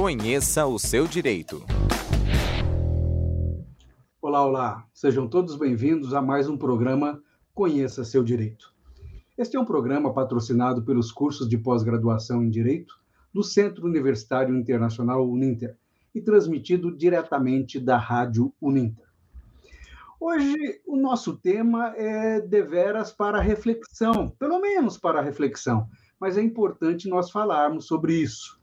Conheça o seu direito. Olá, olá. Sejam todos bem-vindos a mais um programa Conheça seu direito. Este é um programa patrocinado pelos cursos de pós-graduação em Direito do Centro Universitário Internacional Uninter e transmitido diretamente da Rádio Uninter. Hoje o nosso tema é deveras para reflexão, pelo menos para reflexão, mas é importante nós falarmos sobre isso.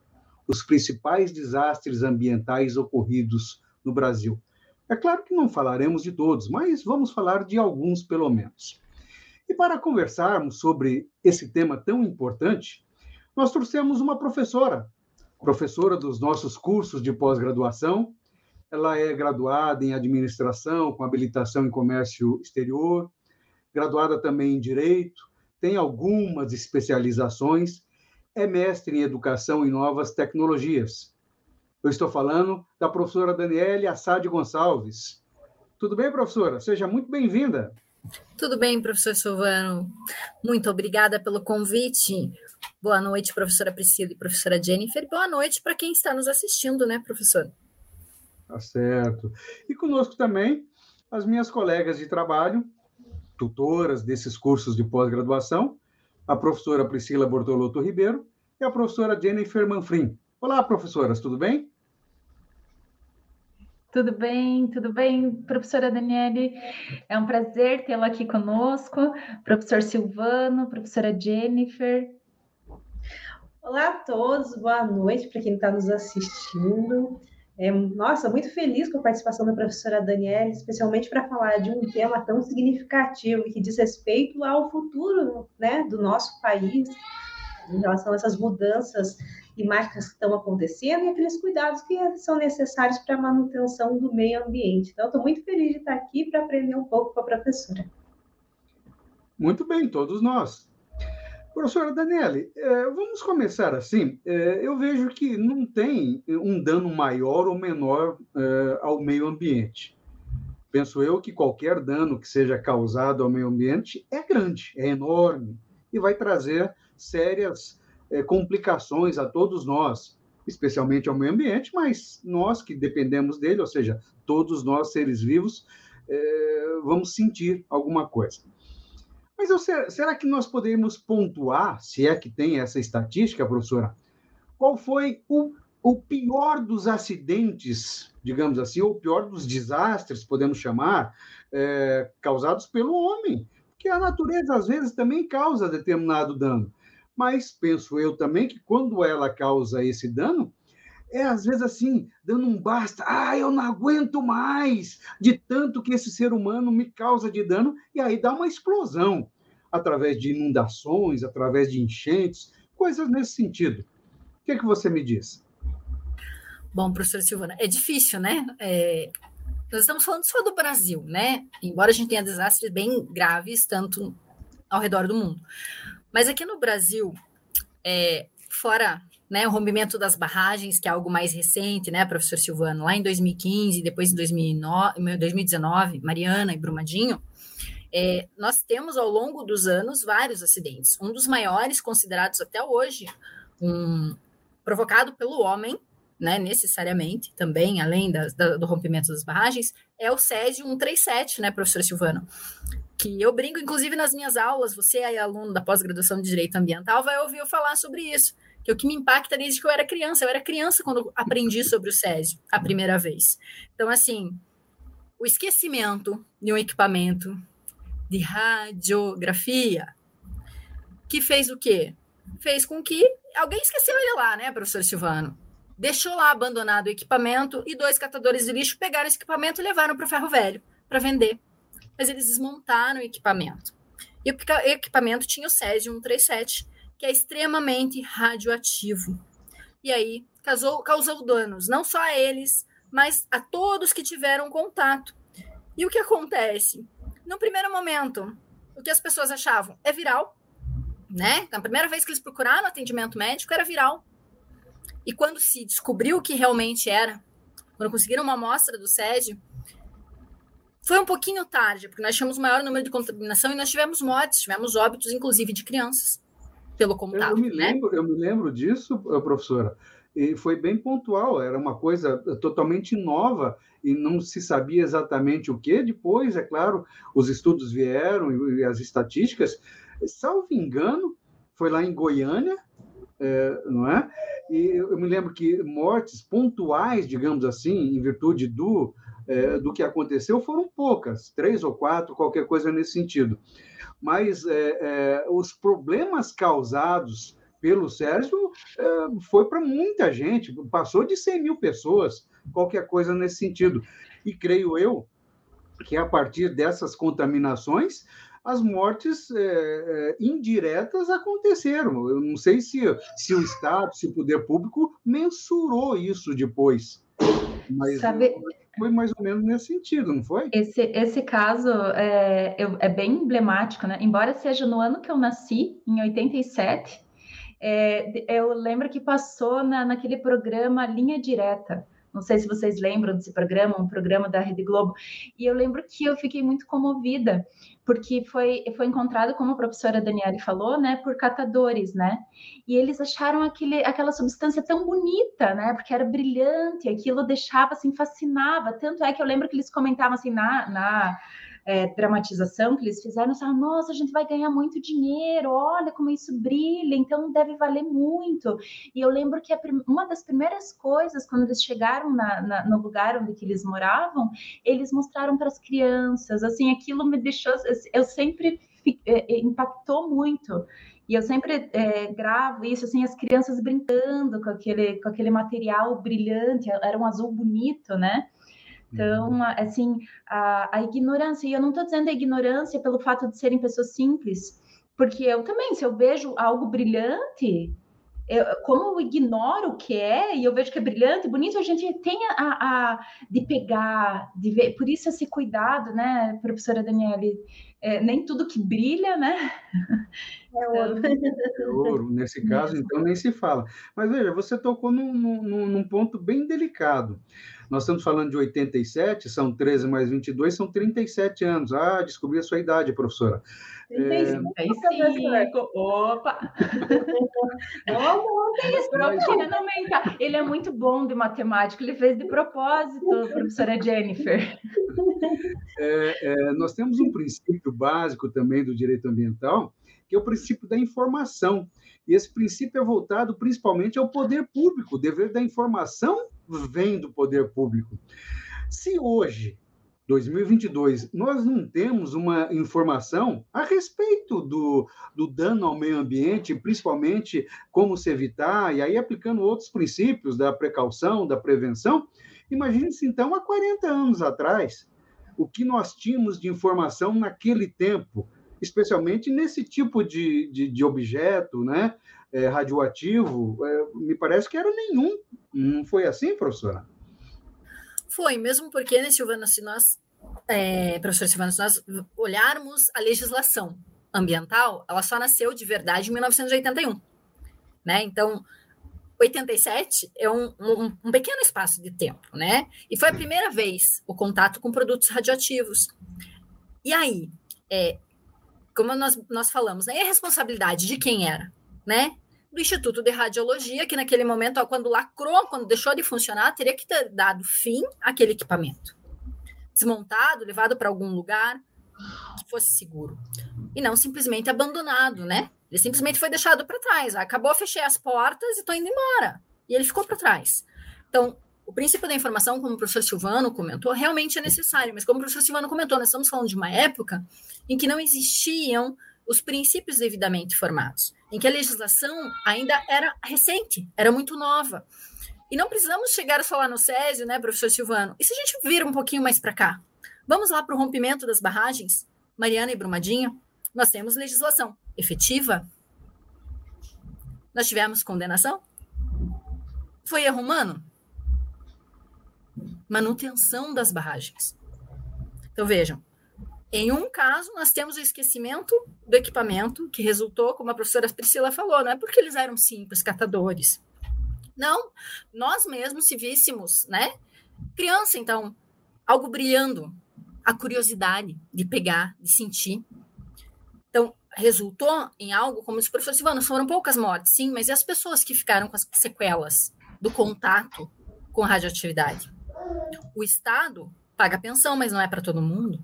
Os principais desastres ambientais ocorridos no Brasil. É claro que não falaremos de todos, mas vamos falar de alguns pelo menos. E para conversarmos sobre esse tema tão importante, nós trouxemos uma professora, professora dos nossos cursos de pós-graduação. Ela é graduada em administração, com habilitação em comércio exterior, graduada também em direito, tem algumas especializações, é mestre em educação e novas tecnologias. Eu estou falando da professora Daniele Assad Gonçalves. Tudo bem, professora? Seja muito bem-vinda. Tudo bem, professor Silvano. Muito obrigada pelo convite. Boa noite, professora Priscila e professora Jennifer. Boa noite para quem está nos assistindo, né, professor? Tá certo. E conosco também as minhas colegas de trabalho, tutoras desses cursos de pós-graduação, a professora Priscila Bortolotto Ribeiro e a professora Jennifer Manfrim. Olá, professoras, tudo bem? Tudo bem, tudo bem, professora Daniele? É um prazer tê-la aqui conosco, professor Silvano, professora Jennifer. Olá a todos, boa noite para quem está nos assistindo. É, nossa, muito feliz com a participação da professora Daniela, especialmente para falar de um tema tão significativo que diz respeito ao futuro né, do nosso país, em relação a essas mudanças climáticas que estão acontecendo e aqueles cuidados que são necessários para a manutenção do meio ambiente. Então, estou muito feliz de estar aqui para aprender um pouco com a professora. Muito bem, todos nós. Professora Daniele, é, vamos começar assim. É, eu vejo que não tem um dano maior ou menor é, ao meio ambiente. Penso eu que qualquer dano que seja causado ao meio ambiente é grande, é enorme e vai trazer sérias complicações a todos nós, especialmente ao meio ambiente, mas nós que dependemos dele, ou seja, todos nós seres vivos, vamos sentir alguma coisa. Mas eu, será que nós podemos pontuar, se é que tem essa estatística, professora, qual foi o, o pior dos acidentes, digamos assim, ou o pior dos desastres, podemos chamar, é, causados pelo homem? Porque a natureza, às vezes, também causa determinado dano. Mas penso eu também que quando ela causa esse dano, é às vezes assim, dando um basta, ah, eu não aguento mais de tanto que esse ser humano me causa de dano, e aí dá uma explosão através de inundações, através de enchentes, coisas nesse sentido. O que é que você me diz? Bom, professor Silvana, é difícil, né? É, nós estamos falando só do Brasil, né? Embora a gente tenha desastres bem graves, tanto ao redor do mundo. Mas aqui no Brasil, é, fora né, o rompimento das barragens, que é algo mais recente, né, professor Silvano, lá em 2015, depois em 2009, 2019, Mariana e Brumadinho, é, nós temos ao longo dos anos vários acidentes. Um dos maiores considerados até hoje, um, provocado pelo homem, né, necessariamente, também, além da, da, do rompimento das barragens, é o Césio 137, né, professor Silvano? Que eu brinco, inclusive, nas minhas aulas, você é aluno da pós-graduação de Direito Ambiental, vai ouvir eu falar sobre isso que é o que me impacta desde que eu era criança. Eu era criança quando aprendi sobre o Césio a primeira vez. Então, assim, o esquecimento de um equipamento de radiografia que fez o quê? Fez com que alguém esqueceu ele lá, né, professor Silvano? Deixou lá abandonado o equipamento e dois catadores de lixo pegaram esse equipamento e levaram para o ferro velho para vender. Mas eles desmontaram o equipamento. E o equipamento tinha o Césio 137, que é extremamente radioativo. E aí causou, causou danos, não só a eles, mas a todos que tiveram contato. E o que acontece? No primeiro momento, o que as pessoas achavam é viral, né? Na primeira vez que eles procuraram atendimento médico, era viral. E quando se descobriu o que realmente era, quando conseguiram uma amostra do Césio, foi um pouquinho tarde, porque nós o maior número de contaminação e nós tivemos mortes, tivemos óbitos, inclusive, de crianças. pelo contato. Eu me né? lembro, eu me lembro disso, professora. E foi bem pontual, era uma coisa totalmente nova e não se sabia exatamente o que. Depois, é claro, os estudos vieram e as estatísticas. Salvo engano, foi lá em Goiânia, é, não é? E eu me lembro que mortes pontuais, digamos assim, em virtude do, é, do que aconteceu, foram poucas, três ou quatro, qualquer coisa nesse sentido. Mas é, é os problemas causados pelo Sérgio é, foi para muita gente, passou de 100 mil pessoas, qualquer coisa nesse sentido. E creio eu que a partir dessas contaminações as mortes é, é, indiretas aconteceram. Eu não sei se, se o Estado, se o poder público mensurou isso depois. Mas Sabe... foi mais ou menos nesse sentido, não foi? Esse, esse caso é, é bem emblemático, né? Embora seja no ano que eu nasci, em 87, é, eu lembro que passou na, naquele programa Linha Direta. Não sei se vocês lembram desse programa, um programa da Rede Globo. E eu lembro que eu fiquei muito comovida, porque foi, foi encontrado, como a professora Daniele falou, né, por catadores, né? E eles acharam aquele, aquela substância tão bonita, né? Porque era brilhante, aquilo deixava, assim, fascinava. Tanto é que eu lembro que eles comentavam, assim, na, na é, dramatização que eles fizeram, falaram, nossa, a gente vai ganhar muito dinheiro, olha como isso brilha, então deve valer muito. E eu lembro que uma das primeiras coisas, quando eles chegaram na, na, no lugar onde eles moravam, eles mostraram para as crianças, assim, aquilo me deixou, eu sempre é, é, impactou muito. E eu sempre é, gravo isso, assim, as crianças brincando com aquele, com aquele material brilhante, era um azul bonito, né? Então, uhum. assim, a, a ignorância, e eu não estou dizendo a ignorância pelo fato de serem pessoas simples, porque eu também, se eu vejo algo brilhante, eu, como eu ignoro o que é e eu vejo que é brilhante, bonito, a gente tem a, a de pegar, de ver, por isso esse cuidado, né, professora Daniele, é, nem tudo que brilha, né? É ouro. É ouro. Nesse caso, então, nem se fala. Mas veja, você tocou num, num, num ponto bem delicado. Nós estamos falando de 87, são 13 mais 22, são 37 anos. Ah, descobri a sua idade, professora. 35. É... Opa! Ele é muito bom de matemática, ele fez de propósito, professora Jennifer. É, é, nós temos um princípio básico também do direito ambiental, que é o princípio da informação. E esse princípio é voltado principalmente ao poder público. O dever da informação vem do poder público. Se hoje, 2022, nós não temos uma informação a respeito do, do dano ao meio ambiente, principalmente como se evitar, e aí aplicando outros princípios da precaução, da prevenção, imagine-se então há 40 anos atrás, o que nós tínhamos de informação naquele tempo especialmente nesse tipo de, de, de objeto né, é, radioativo, é, me parece que era nenhum. Não foi assim, professora? Foi, mesmo porque, né, Silvana, se nós, é, professor Silvana, se nós olharmos a legislação ambiental, ela só nasceu de verdade em 1981. Né? Então, 87 é um, um, um, pequeno espaço de tempo, né? E foi a primeira vez o contato com produtos radioativos. E aí, é, como nós, nós falamos, né? E a responsabilidade de quem era, né? Do Instituto de Radiologia, que naquele momento, ó, quando lacrou, quando deixou de funcionar, teria que ter dado fim àquele equipamento. Desmontado, levado para algum lugar que fosse seguro. E não simplesmente abandonado, né? Ele simplesmente foi deixado para trás. Acabou, fechei as portas e estou indo embora. E ele ficou para trás. Então, o princípio da informação, como o professor Silvano comentou, realmente é necessário, mas como o professor Silvano comentou, nós estamos falando de uma época em que não existiam os princípios devidamente formados, em que a legislação ainda era recente, era muito nova. E não precisamos chegar a falar no Césio, né, professor Silvano? E se a gente vir um pouquinho mais para cá? Vamos lá para o rompimento das barragens, Mariana e Brumadinho? Nós temos legislação efetiva? Nós tivemos condenação? Foi erro humano? manutenção das barragens. Então vejam, em um caso nós temos o esquecimento do equipamento que resultou, como a professora Priscila falou, não é porque eles eram simples catadores. Não, nós mesmos se víssemos, né? Criança, então, algo brilhando, a curiosidade de pegar, de sentir. Então, resultou em algo como os professores Silvano, foram poucas mortes, sim, mas e as pessoas que ficaram com as sequelas do contato com a radioatividade? O Estado paga pensão, mas não é para todo mundo.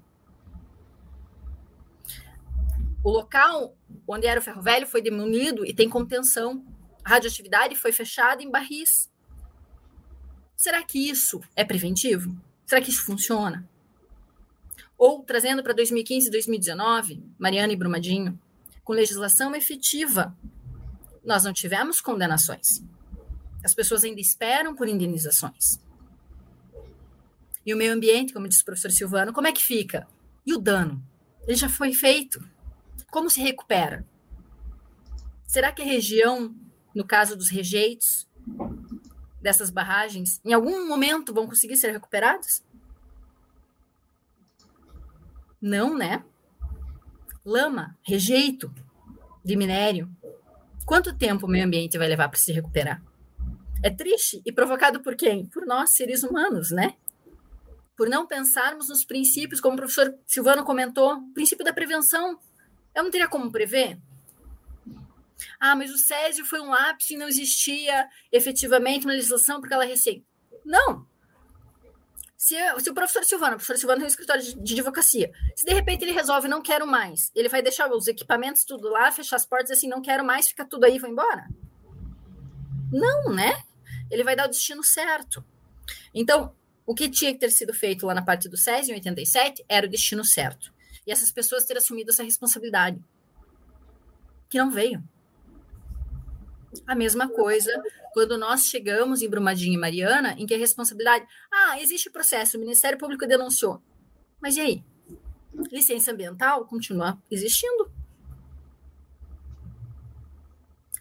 O local onde era o ferro velho foi demolido e tem contenção. A radioatividade foi fechada em barris. Será que isso é preventivo? Será que isso funciona? Ou, trazendo para 2015 e 2019, Mariana e Brumadinho, com legislação efetiva, nós não tivemos condenações. As pessoas ainda esperam por indenizações. E o meio ambiente, como disse o professor Silvano, como é que fica? E o dano? Ele já foi feito. Como se recupera? Será que a região, no caso dos rejeitos dessas barragens, em algum momento vão conseguir ser recuperados? Não, né? Lama, rejeito de minério. Quanto tempo o meio ambiente vai levar para se recuperar? É triste e provocado por quem? Por nós, seres humanos, né? Por não pensarmos nos princípios, como o professor Silvano comentou, o princípio da prevenção. Eu não teria como prever? Ah, mas o Césio foi um lápis e não existia efetivamente uma legislação porque ela é recém. Não. Se, se, o professor Silvano, o professor Silvano tem um escritório de, de, advocacia, se de repente ele resolve não quero mais, ele vai deixar os equipamentos tudo lá, fechar as portas assim, não quero mais, fica tudo aí e embora? Não, né? Ele vai dar o destino certo. Então, o que tinha que ter sido feito lá na parte do SES em 87 era o destino certo. E essas pessoas terem assumido essa responsabilidade. Que não veio. A mesma coisa quando nós chegamos em Brumadinho e Mariana, em que a responsabilidade. Ah, existe processo, o Ministério Público denunciou. Mas e aí? Licença ambiental continua existindo.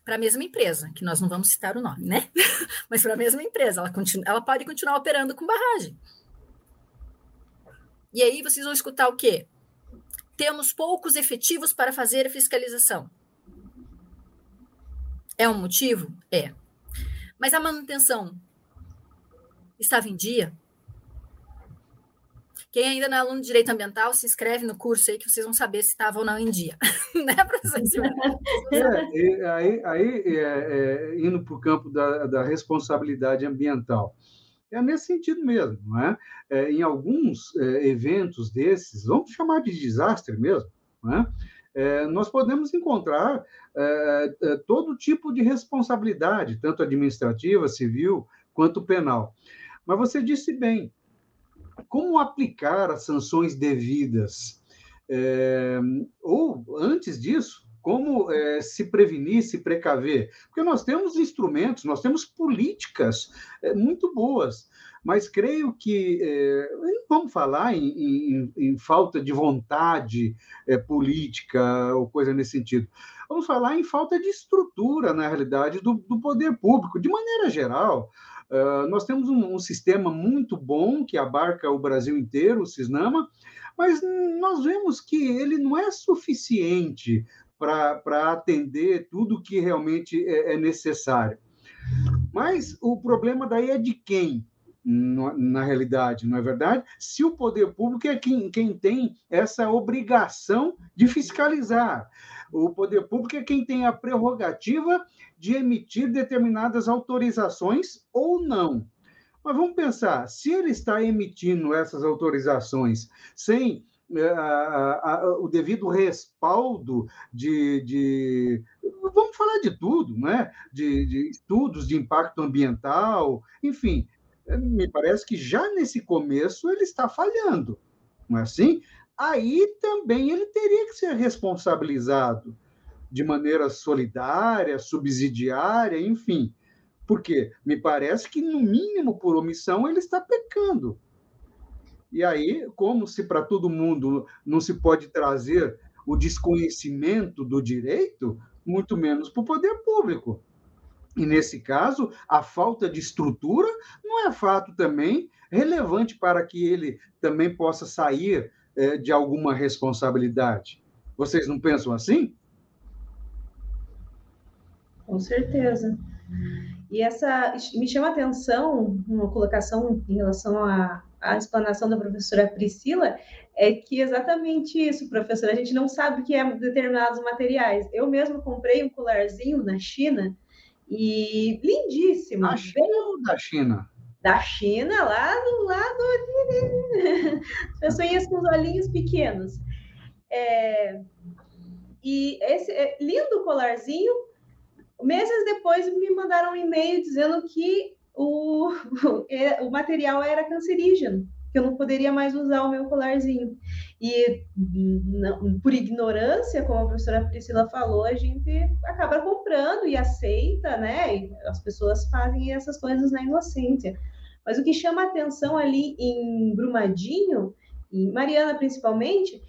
Para a mesma empresa, que nós não vamos citar o nome, né? Mas para a mesma empresa, ela, continua, ela pode continuar operando com barragem. E aí vocês vão escutar o quê? Temos poucos efetivos para fazer a fiscalização. É um motivo? É. Mas a manutenção estava em dia? Quem ainda não é aluno de direito ambiental, se inscreve no curso aí que vocês vão saber se estava ou não em dia. né, professor? É, aí, aí é, é, indo para o campo da, da, responsabilidade ambiental. É nesse sentido mesmo, não é? é em alguns é, eventos desses, vamos chamar de desastre mesmo, não é? é, nós podemos encontrar é, é, todo tipo de responsabilidade, tanto administrativa, civil, quanto penal. Mas você disse bem, como aplicar as sanções devidas? É, ou, antes disso, como é, se prevenir, se precaver? Porque nós temos instrumentos, nós temos políticas é, muito boas mas creio que é, vamos falar em, em, em, falta de vontade é, política ou coisa nesse sentido. Vamos falar em falta de estrutura, na realidade, do, do poder público. De maneira geral, uh, nós temos um, um, sistema muito bom que abarca o Brasil inteiro, o Cisnama, mas nós vemos que ele não é suficiente para atender tudo que realmente é, é necessário. Mas o problema daí é de quem? na realidade, não é verdade? Se o poder público é quem, quem tem essa obrigação de fiscalizar, o poder público é quem tem a prerrogativa de emitir determinadas autorizações ou não. Mas vamos pensar, se ele está emitindo essas autorizações sem a, a, o devido respaldo de, de, vamos falar de tudo, né? De, de, estudos de impacto ambiental, enfim, me parece que já nesse começo ele está falhando, não é assim? Aí também ele teria que ser responsabilizado de maneira solidária, subsidiária, enfim. Porque me parece que, no mínimo por omissão, ele está pecando. E aí, como se para todo mundo não se pode trazer o desconhecimento do direito, muito menos para o poder público. E nesse caso, a falta de estrutura não é fato também relevante para que ele também possa sair é, de alguma responsabilidade. Vocês não pensam assim? Com certeza. E essa me chama a atenção uma colocação em relação a, a explanação da professora Priscila é que exatamente isso, professora, a gente não sabe o que é determinados materiais. Eu mesmo comprei um colarzinho na China e lindíssimo. Da China ou da China? Da China, lá do lado. Pessoinhas com os olhinhos pequenos. É, e esse é, lindo colarzinho. Meses depois me mandaram um e-mail dizendo que o, o material era cancerígeno, que eu não poderia mais usar o meu colarzinho. E não, por ignorância, como a professora Priscila falou, a gente acaba comprando e aceita, né? E as pessoas fazem essas coisas na inocência. Mas o que chama atenção ali em Brumadinho, em Mariana principalmente,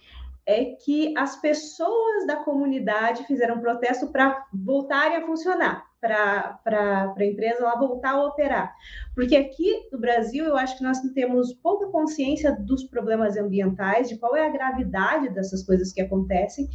é que as pessoas da comunidade fizeram um protesto para voltarem a funcionar, para a empresa lá voltar a operar. Porque aqui no Brasil, eu acho que nós temos pouca consciência dos problemas ambientais, de qual é a gravidade dessas coisas que acontecem,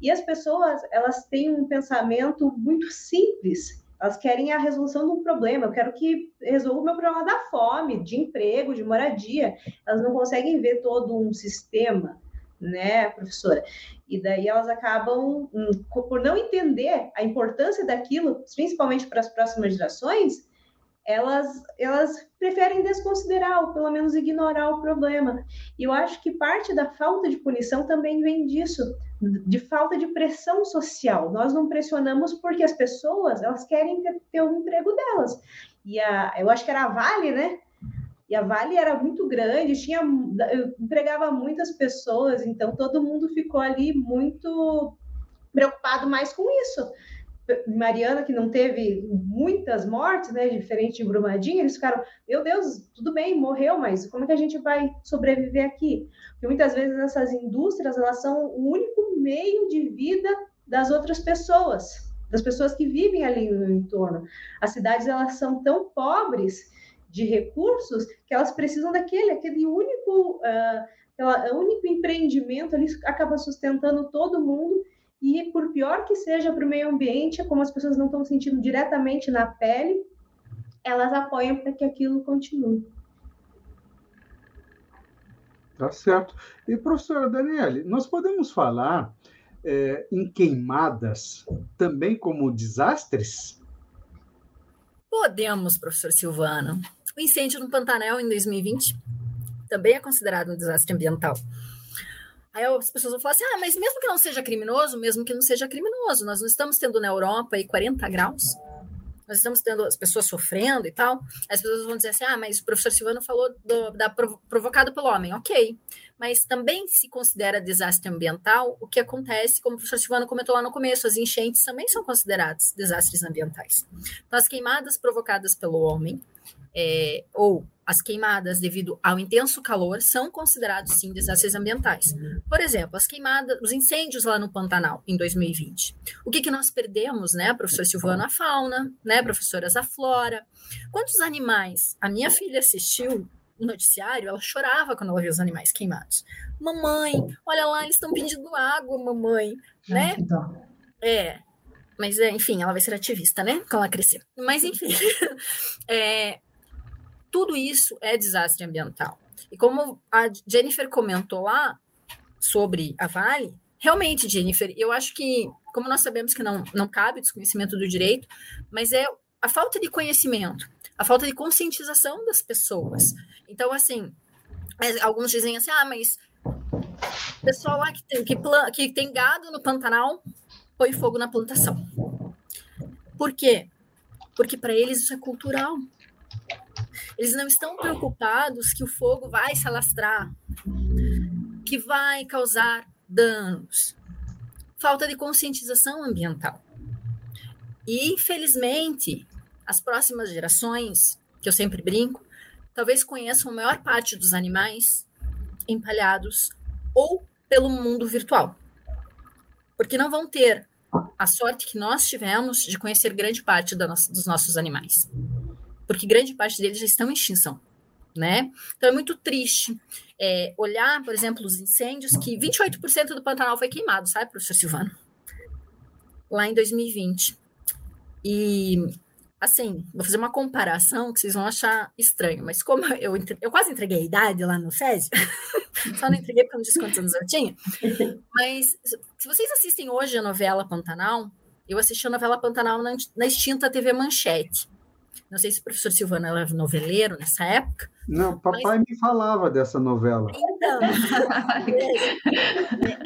e as pessoas, elas têm um pensamento muito simples, elas querem a resolução de um problema. Eu quero que resolva o meu problema da fome, de emprego, de moradia. Elas não conseguem ver todo um sistema né, professora? E daí elas acabam, hum, por não entender a importância daquilo, principalmente para as próximas gerações, elas, elas preferem desconsiderar ou pelo menos ignorar o problema. E eu acho que parte da falta de punição também vem disso, de falta de pressão social. Nós não pressionamos porque as pessoas elas querem ter, ter o emprego delas. E a, eu acho que era a Vale, né? E a Vale era muito grande, tinha, eu empregava muitas pessoas, então todo mundo ficou ali muito preocupado mais com isso. Mariana, que não teve muitas mortes, né, diferente de Brumadinho, eles ficaram, meu Deus, tudo bem, morreu, mas como é que a gente vai sobreviver aqui? Porque muitas vezes essas indústrias, elas são o único meio de vida das outras pessoas, das pessoas que vivem ali no entorno. As cidades, elas são tão pobres de recursos que elas precisam daquele, aquele único, uh, aquela, único empreendimento ali acaba sustentando todo mundo e por pior que seja para o meio ambiente, como as pessoas não estão sentindo diretamente na pele, elas apoiam para que aquilo continue. Tá certo. E professora Daniele, nós podemos falar é, em queimadas também como desastres? Podemos, professor Silvano. O incêndio no Pantanal em 2020 também é considerado um desastre ambiental. Aí as pessoas vão falar assim: ah, mas mesmo que não seja criminoso, mesmo que não seja criminoso, nós não estamos tendo na Europa aí 40 graus, nós estamos tendo as pessoas sofrendo e tal. As pessoas vão dizer assim: ah, mas o professor Silvano falou do, da provocado pelo homem. Ok, mas também se considera desastre ambiental o que acontece, como o professor Silvano comentou lá no começo, as enchentes também são consideradas desastres ambientais. Então, as queimadas provocadas pelo homem é, ou as queimadas devido ao intenso calor são considerados sim desastres ambientais. Por exemplo, as queimadas, os incêndios lá no Pantanal em 2020. O que, que nós perdemos, né, professor Silvano? A fauna, né, professoras, a flora. Quantos animais a minha filha assistiu no noticiário? Ela chorava quando ela via os animais queimados. Mamãe, olha lá, eles estão pedindo água, mamãe, né? É, mas enfim, ela vai ser ativista, né? Quando ela crescer. Mas enfim, é, tudo isso é desastre ambiental. E como a Jennifer comentou lá sobre a Vale, realmente, Jennifer, eu acho que, como nós sabemos que não, não cabe desconhecimento do direito, mas é a falta de conhecimento, a falta de conscientização das pessoas. Então, assim, alguns dizem assim, ah, mas o pessoal lá que tem, que, que tem gado no Pantanal põe fogo na plantação. Por quê? Porque para eles isso é cultural. Eles não estão preocupados que o fogo vai se alastrar, que vai causar danos. Falta de conscientização ambiental. E, infelizmente, as próximas gerações, que eu sempre brinco, talvez conheçam a maior parte dos animais empalhados ou pelo mundo virtual. Porque não vão ter a sorte que nós tivemos de conhecer grande parte dos nossos animais porque grande parte deles já estão em extinção. Né? Então é muito triste é, olhar, por exemplo, os incêndios, que 28% do Pantanal foi queimado, sabe, professor Silvano? Lá em 2020. E assim, vou fazer uma comparação que vocês vão achar estranho, mas como eu, eu quase entreguei a idade lá no FES, só não entreguei porque eu não disse quantos anos eu tinha, mas se vocês assistem hoje a novela Pantanal, eu assisti a novela Pantanal na, na extinta TV Manchete. Não sei se o professor Silvano era noveleiro nessa época. Não, papai mas... me falava dessa novela. Então,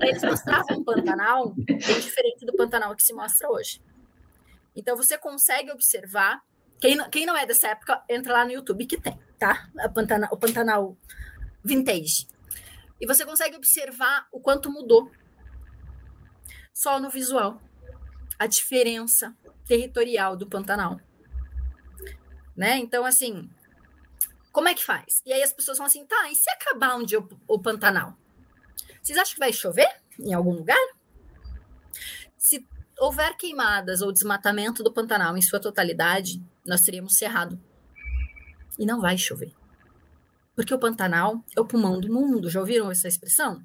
eles mostravam um Pantanal bem diferente do Pantanal que se mostra hoje. Então você consegue observar. Quem não, quem não é dessa época, entra lá no YouTube que tem, tá? Pantanal, o Pantanal Vintage. E você consegue observar o quanto mudou. Só no visual. A diferença territorial do Pantanal. Né? Então, assim, como é que faz? E aí as pessoas falam assim, tá, e se acabar um dia o, o Pantanal? Vocês acham que vai chover em algum lugar? Se houver queimadas ou desmatamento do Pantanal em sua totalidade, nós teríamos cerrado. E não vai chover. Porque o Pantanal é o pulmão do mundo. Já ouviram essa expressão?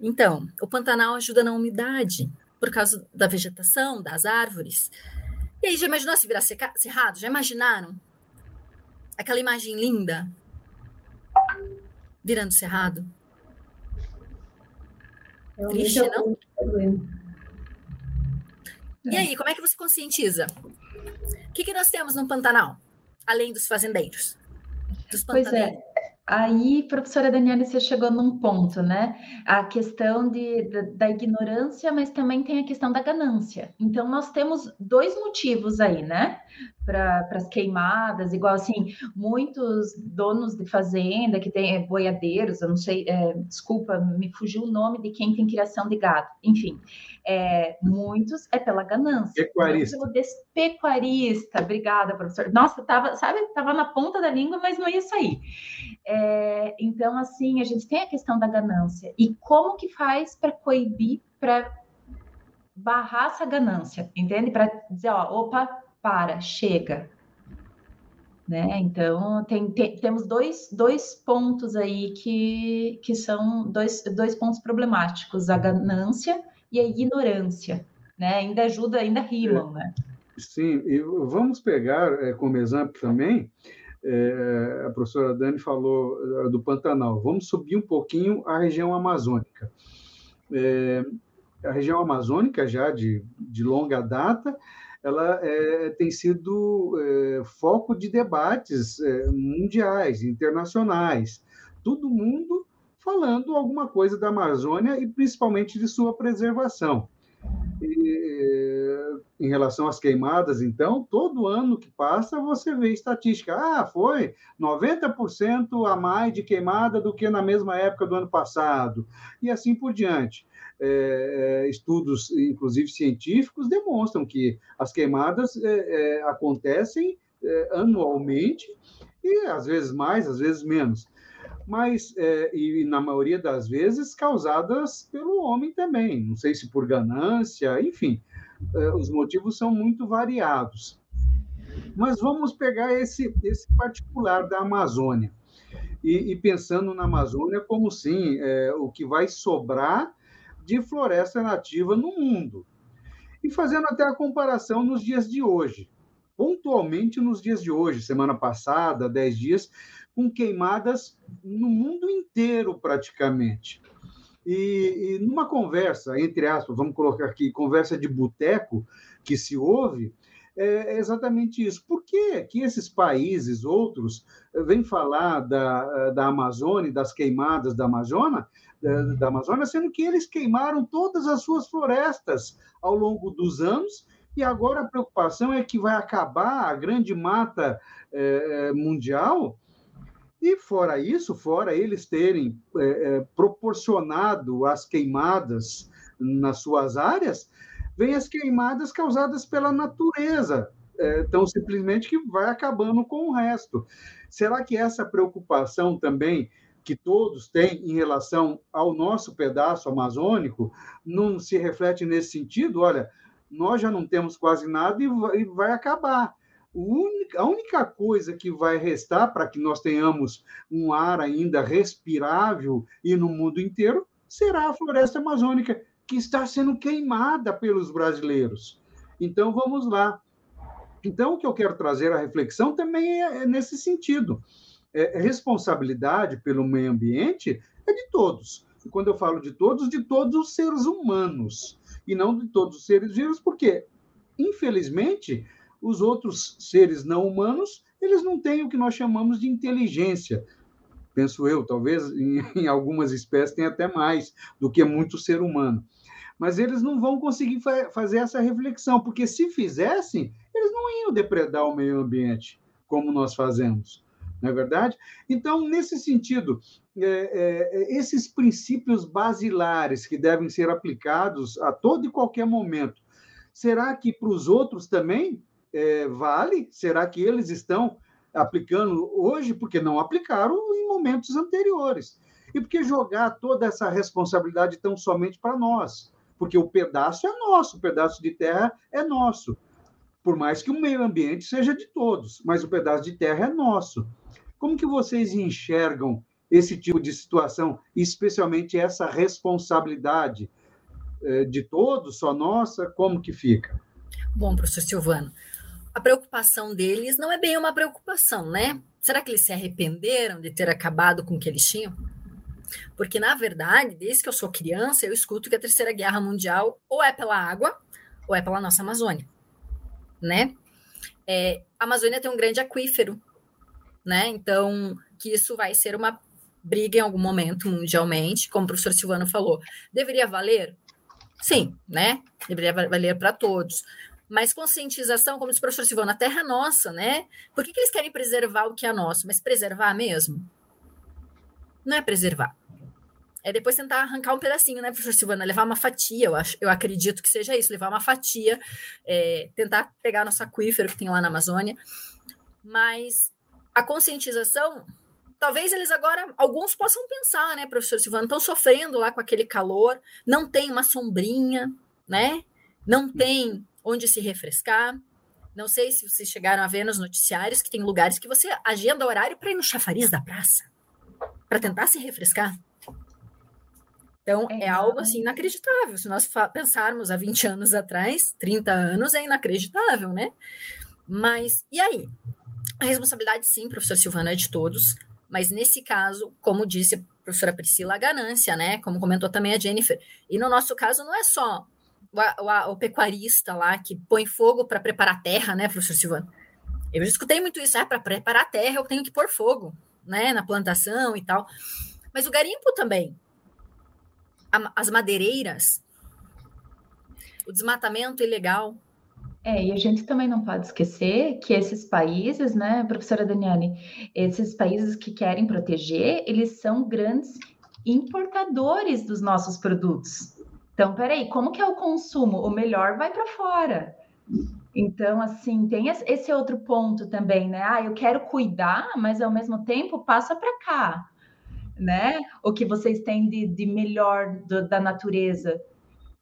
Então, o Pantanal ajuda na umidade, por causa da vegetação, das árvores. E aí, já imaginou se virar cerrado? Já imaginaram? Aquela imagem linda virando cerrado? É Triste, não? E aí, como é que você conscientiza? O que, que nós temos no Pantanal, além dos fazendeiros? Dos pois é. Aí, professora Daniela, você chegou num ponto, né? A questão de, da, da ignorância, mas também tem a questão da ganância. Então, nós temos dois motivos aí, né? Para as queimadas, igual assim, muitos donos de fazenda que tem é, boiadeiros, eu não sei, é, desculpa, me fugiu o nome de quem tem criação de gado, enfim, é, muitos é pela ganância. Pecuarista. Pelo despecuarista, obrigada, professor. Nossa, tava, sabe, tava na ponta da língua, mas não ia sair. É, então, assim, a gente tem a questão da ganância. E como que faz para coibir, para barrar essa ganância, entende? Para dizer, ó, opa, para, chega. Né? Então, tem, tem, temos dois, dois pontos aí que, que são dois, dois pontos problemáticos: a ganância e a ignorância. Né? Ainda ajuda, ainda rimam. Né? Sim, e vamos pegar é, como exemplo também é, a professora Dani falou é, do Pantanal. Vamos subir um pouquinho a região amazônica. É, a região amazônica, já de, de longa data, ela é, tem sido é, foco de debates é, mundiais, internacionais. Todo mundo falando alguma coisa da Amazônia e principalmente de sua preservação. E, em relação às queimadas, então, todo ano que passa você vê estatística. Ah, foi 90% a mais de queimada do que na mesma época do ano passado, e assim por diante. É, é estudos, inclusive científicos, demonstram que as queimadas é, é, acontecem é, anualmente, e às vezes mais, às vezes menos mas e na maioria das vezes causadas pelo homem também. Não sei se por ganância, enfim, os motivos são muito variados. Mas vamos pegar esse, esse particular da Amazônia e, e pensando na Amazônia como sim é, o que vai sobrar de floresta nativa no mundo e fazendo até a comparação nos dias de hoje pontualmente nos dias de hoje, semana passada, dez dias, com queimadas no mundo inteiro, praticamente. E, e, numa conversa, entre aspas, vamos colocar aqui, conversa de boteco que se ouve, é exatamente isso. Por que, que esses países, outros, vêm falar da, da Amazônia, das queimadas da Amazônia, da, da Amazônia, sendo que eles queimaram todas as suas florestas ao longo dos anos e agora a preocupação é que vai acabar a grande mata é, mundial e fora isso, fora eles terem é, é, proporcionado as queimadas nas suas áreas, vem as queimadas causadas pela natureza, é, tão simplesmente que vai acabando com o resto. Será que essa preocupação também que todos têm em relação ao nosso pedaço amazônico não se reflete nesse sentido? Olha, nós já não temos quase nada e vai, acabar a única coisa que vai restar para que nós tenhamos um ar ainda respirável e no mundo inteiro será a floresta amazônica, que está sendo queimada pelos brasileiros. Então, vamos lá. Então, o que eu quero trazer à reflexão também é, é nesse sentido. É, responsabilidade pelo meio ambiente é de todos. E quando eu falo de todos, de todos os seres humanos, e não de todos os seres vivos, porque, infelizmente, os outros seres não humanos, eles não têm o que nós chamamos de inteligência. Penso eu, talvez em, em algumas espécies tenha até mais do que muito ser humano. Mas eles não vão conseguir fa fazer essa reflexão, porque se fizessem, eles não iam depredar o meio ambiente como nós fazemos não é verdade? Então, nesse sentido, é, é, esses princípios basilares que devem ser aplicados a todo e qualquer momento, será que para os outros também é, vale? Será que eles estão aplicando hoje porque não aplicaram em momentos anteriores? E por que jogar toda essa responsabilidade tão somente para nós? Porque o pedaço é nosso, o pedaço de terra é nosso. Por mais que o meio ambiente seja de todos, mas o pedaço de terra é nosso. Como que vocês enxergam esse tipo de situação, especialmente essa responsabilidade eh, de todos, só nossa? Como que fica? Bom, professor Silvano, a preocupação deles não é bem uma preocupação, né? Será que eles se arrependeram de ter acabado com o que eles tinham? Porque, na verdade, desde que eu sou criança, eu escuto que a Terceira Guerra Mundial ou é pela água ou é pela nossa Amazônia, né? É, a Amazônia tem um grande aquífero, né? Então, que isso vai ser uma briga em algum momento mundialmente, como o professor Silvano falou. Deveria valer? Sim, né? Deveria valer para todos. Mas conscientização, como disse o professor Silvano, a terra é nossa, né? Por que, que eles querem preservar o que é nosso? Mas preservar mesmo? Não é preservar. É depois tentar arrancar um pedacinho, né, professor Silvana? Levar uma fatia, eu, acho, eu acredito que seja isso, levar uma fatia, é, tentar pegar nosso aquífero que tem lá na Amazônia. Mas a conscientização, talvez eles agora, alguns possam pensar, né, professor Silvano, estão sofrendo lá com aquele calor, não tem uma sombrinha, né? Não tem onde se refrescar. Não sei se vocês chegaram a ver nos noticiários que tem lugares que você agenda horário para ir no chafariz da praça, para tentar se refrescar. Então, é, é algo assim inacreditável. Se nós pensarmos há 20 anos atrás, 30 anos, é inacreditável, né? Mas, e aí? A responsabilidade, sim, professor Silvano, é de todos, mas nesse caso, como disse a professora Priscila, a ganância, né? Como comentou também a Jennifer. E no nosso caso, não é só o, o, o pecuarista lá que põe fogo para preparar a terra, né, professor Silvano? Eu já escutei muito isso, é para preparar a terra eu tenho que pôr fogo, né, na plantação e tal. Mas o garimpo também. as madeireiras, o desmatamento ilegal, é, e a gente também não pode esquecer que esses países, né, professora Daniele, esses países que querem proteger, eles são grandes importadores dos nossos produtos. Então, peraí, como que é o consumo? O melhor vai para fora. Então, assim, tem esse outro ponto também, né? Ah, eu quero cuidar, mas ao mesmo tempo passa para cá, né? O que vocês têm de, de melhor do, da natureza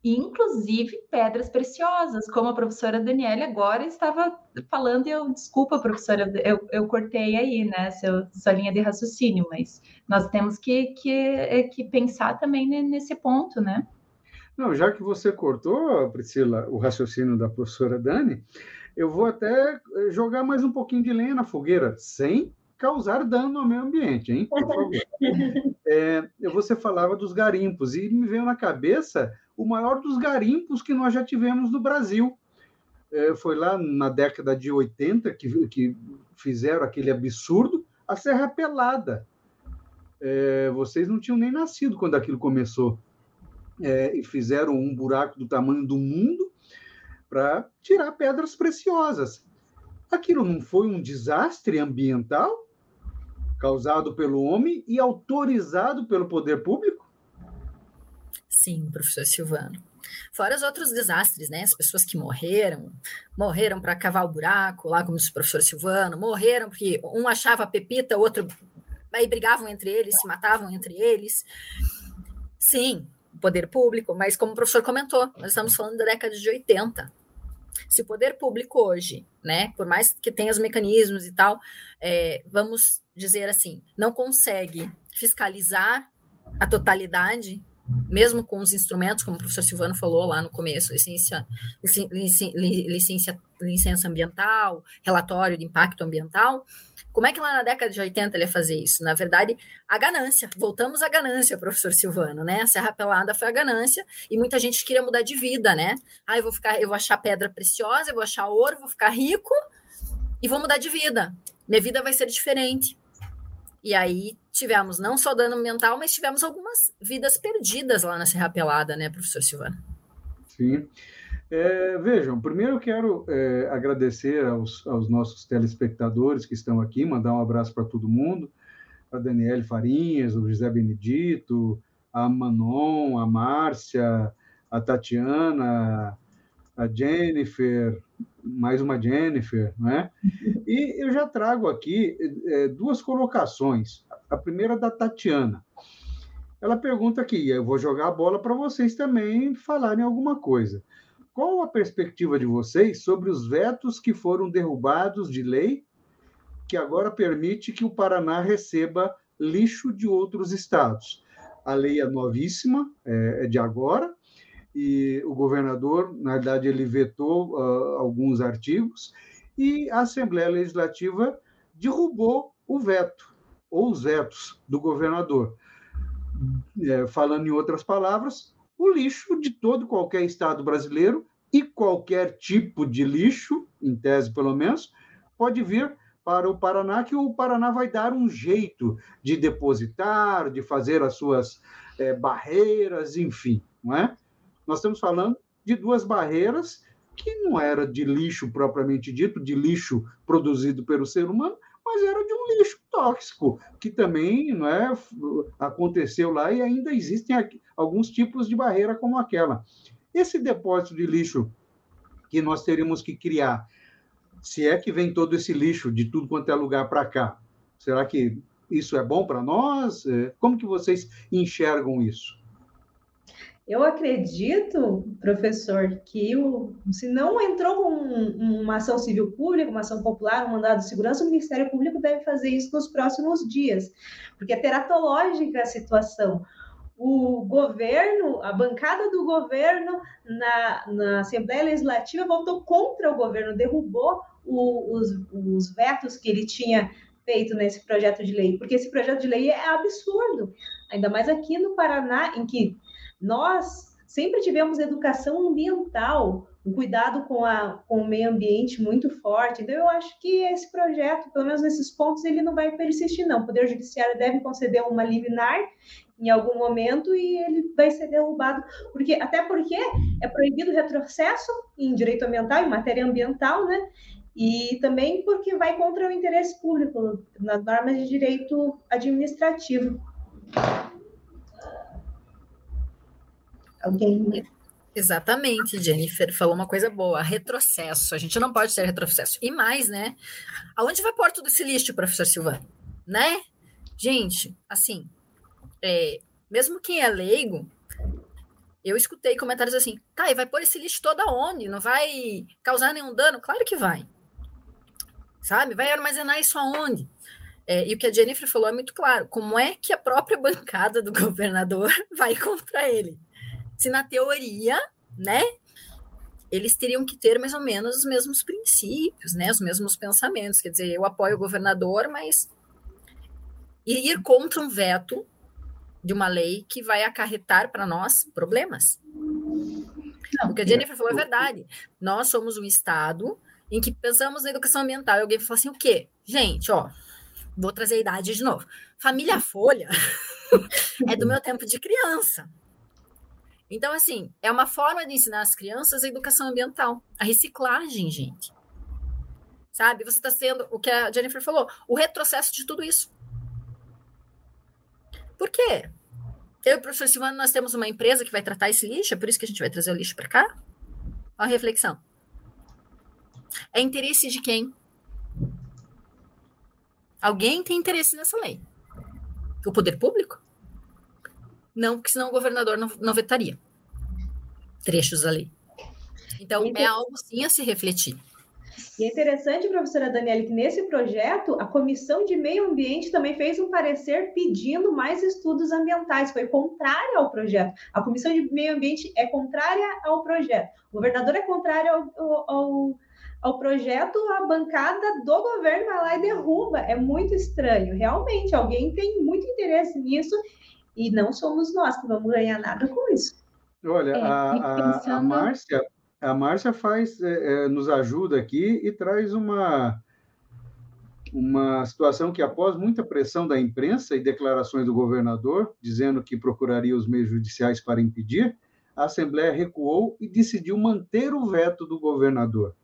inclusive pedras preciosas, como a professora Daniela agora estava falando, e eu, desculpa, professora, eu, eu cortei aí, né, seu, sua linha de raciocínio, mas nós temos que, que, é, que pensar também nesse ponto, né? Não, já que você cortou, Priscila, o raciocínio da professora Dani, eu vou até eh, jogar mais um pouquinho de lenha na fogueira, sem causar dano ao meio ambiente, hein? Por favor. É, você falava dos garimpos, e me veio na cabeça o maior dos garimpos que nós já tivemos no Brasil. É, foi lá na década de 80 que, que fizeram aquele absurdo, a Serra Pelada. É, vocês não tinham nem nascido quando aquilo começou. É, e fizeram um buraco do tamanho do mundo para tirar pedras preciosas. Aquilo não foi um desastre ambiental causado pelo homem e autorizado pelo poder público? Sim, professor Silvano. Fora os outros desastres, né? As pessoas que morreram, morreram para cavar o buraco, lá como disse o professor Silvano, morreram porque um achava a pepita, o outro. Aí brigavam entre eles, se matavam entre eles. Sim, poder público, mas como o professor comentou, nós estamos falando da década de 80. Se o poder público hoje, né, por mais que tenha os mecanismos e tal, é, vamos dizer assim, não consegue fiscalizar a totalidade mesmo com os instrumentos, como o professor Silvano falou lá no começo, licença, licença, licença ambiental, relatório de impacto ambiental, como é que lá na década de 80 ele ia fazer isso? Na verdade, a ganância. Voltamos à ganância, professor Silvano, né? A Serra Pelada foi a ganância e muita gente queria mudar de vida, né? Ah, eu vou ficar, eu vou achar pedra preciosa, eu vou achar ouro, vou ficar rico e vou mudar de vida. Minha vida vai ser diferente. E aí tivemos não só dano ambiental, mas tivemos algumas vidas perdidas lá na Serra Pelada, né, professor Silvano? Sim. É, vejam, primeiro eu quero é, agradecer aos, aos, nossos telespectadores que estão aqui, mandar um abraço para todo mundo, a Daniele Farinhas, o José Benedito, a Manon, a Márcia, a Tatiana, a Jennifer, mais uma Jennifer, né? E eu já trago aqui é, duas colocações. A primeira da Tatiana. Ela pergunta aqui, eu vou jogar a bola para vocês também falarem alguma coisa. Qual a perspectiva de vocês sobre os vetos que foram derrubados de lei que agora permite que o Paraná receba lixo de outros estados? A lei é novíssima, é, é de agora, e o governador, na verdade, ele vetou uh, alguns artigos e a Assembleia Legislativa derrubou o veto, ou os vetos do governador. É, falando em outras palavras, o lixo de todo qualquer estado brasileiro e qualquer tipo de lixo, em tese pelo menos, pode vir para o Paraná, que o Paraná vai dar um jeito de depositar, de fazer as suas é, barreiras, enfim, não é? Nós estamos falando de duas barreiras que não era de lixo propriamente dito, de lixo produzido pelo ser humano, mas era de um lixo tóxico, que também não é, aconteceu lá e ainda existem alguns tipos de barreira como aquela. Esse depósito de lixo que nós teríamos que criar, se é que vem todo esse lixo de tudo quanto é lugar para cá, será que isso é bom para nós? É, como que vocês enxergam isso? Eu acredito, professor, que o, se não entrou um, uma ação civil pública, uma ação popular, um mandado de segurança, o Ministério Público deve fazer isso nos próximos dias, porque é teratológica a situação. O governo, a bancada do governo na, na Assembleia Legislativa votou contra o governo, derrubou o, os, os vetos que ele tinha feito nesse projeto de lei, porque esse projeto de lei é absurdo, ainda mais aqui no Paraná, em que nós sempre tivemos educação ambiental, um cuidado com, a, com o meio ambiente muito forte. Então, eu acho que esse projeto, pelo menos nesses pontos, ele não vai persistir, não. O Poder Judiciário deve conceder uma liminar em algum momento e ele vai ser derrubado, porque até porque é proibido retrocesso em direito ambiental, em matéria ambiental, né? E também porque vai contra o interesse público, nas normas de direito administrativo. Alguém. Exatamente, Jennifer falou uma coisa boa, retrocesso. A gente não pode ter retrocesso. E mais, né? Aonde vai pôr todo esse lixo, professor Silvano? Né? Gente, assim, é, mesmo quem é leigo, eu escutei comentários assim, tá, e vai pôr esse lixo todo aonde? Não vai causar nenhum dano? Claro que vai. Sabe? Vai armazenar isso aonde? É, e o que a Jennifer falou é muito claro. Como é que a própria bancada do governador vai contra ele? Se na teoria, né, eles teriam que ter mais ou menos os mesmos princípios, né, os mesmos pensamentos. Quer dizer, eu apoio o governador, mas ir contra um veto de uma lei que vai acarretar para nós problemas. Não, o que a Jennifer falou é verdade. Nós somos um estado em que pensamos na educação ambiental. E alguém falou assim: o quê? Gente, ó, vou trazer a idade de novo. Família Folha é do meu tempo de criança. Então, assim, é uma forma de ensinar as crianças a educação ambiental, a reciclagem, gente. Sabe? Você está sendo, o que a Jennifer falou, o retrocesso de tudo isso. Por quê? Eu e o professor Silvano, nós temos uma empresa que vai tratar esse lixo, é por isso que a gente vai trazer o lixo para cá? Olha a reflexão. É interesse de quem? Alguém tem interesse nessa lei? O poder público? Não, porque senão o governador não, não vetaria trechos ali. Então, é algo sim a se refletir. E é interessante, professora Daniela, que nesse projeto a Comissão de Meio Ambiente também fez um parecer pedindo mais estudos ambientais, foi contrária ao projeto. A Comissão de Meio Ambiente é contrária ao projeto. O governador é contrário ao, ao, ao projeto, a bancada do governo vai lá e derruba. É muito estranho. Realmente, alguém tem muito interesse nisso e não somos nós que vamos ganhar nada com isso. Olha, é, a, a, a Márcia a Márcia faz, é, é, nos ajuda aqui e traz uma, uma situação que, após muita pressão da imprensa e declarações do governador, dizendo que procuraria os meios judiciais para impedir, a Assembleia recuou e decidiu manter o veto do governador.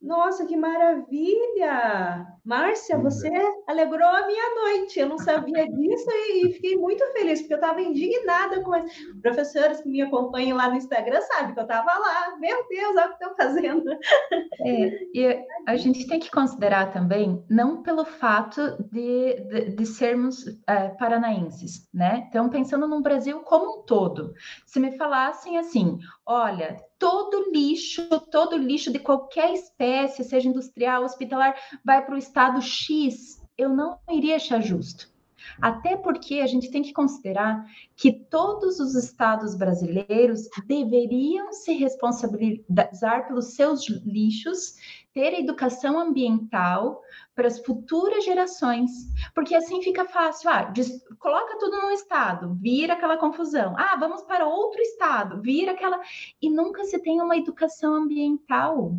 Nossa, que maravilha! Márcia, você alegrou a minha noite. Eu não sabia disso e fiquei muito feliz, porque eu estava indignada com as professoras que me acompanham lá no Instagram, sabe que eu estava lá. Meu Deus, olha o que estão fazendo. É, e a gente tem que considerar também, não pelo fato de, de, de sermos é, paranaenses, né? Então, pensando no Brasil como um todo. Se me falassem assim, olha, todo lixo, todo lixo de qualquer espécie, seja industrial, hospitalar, vai para o estado X, eu não iria achar justo. Até porque a gente tem que considerar que todos os estados brasileiros deveriam se responsabilizar pelos seus lixos, ter educação ambiental para as futuras gerações, porque assim fica fácil. Ah, coloca tudo num estado, vira aquela confusão. Ah, vamos para outro estado, vira aquela. E nunca se tem uma educação ambiental.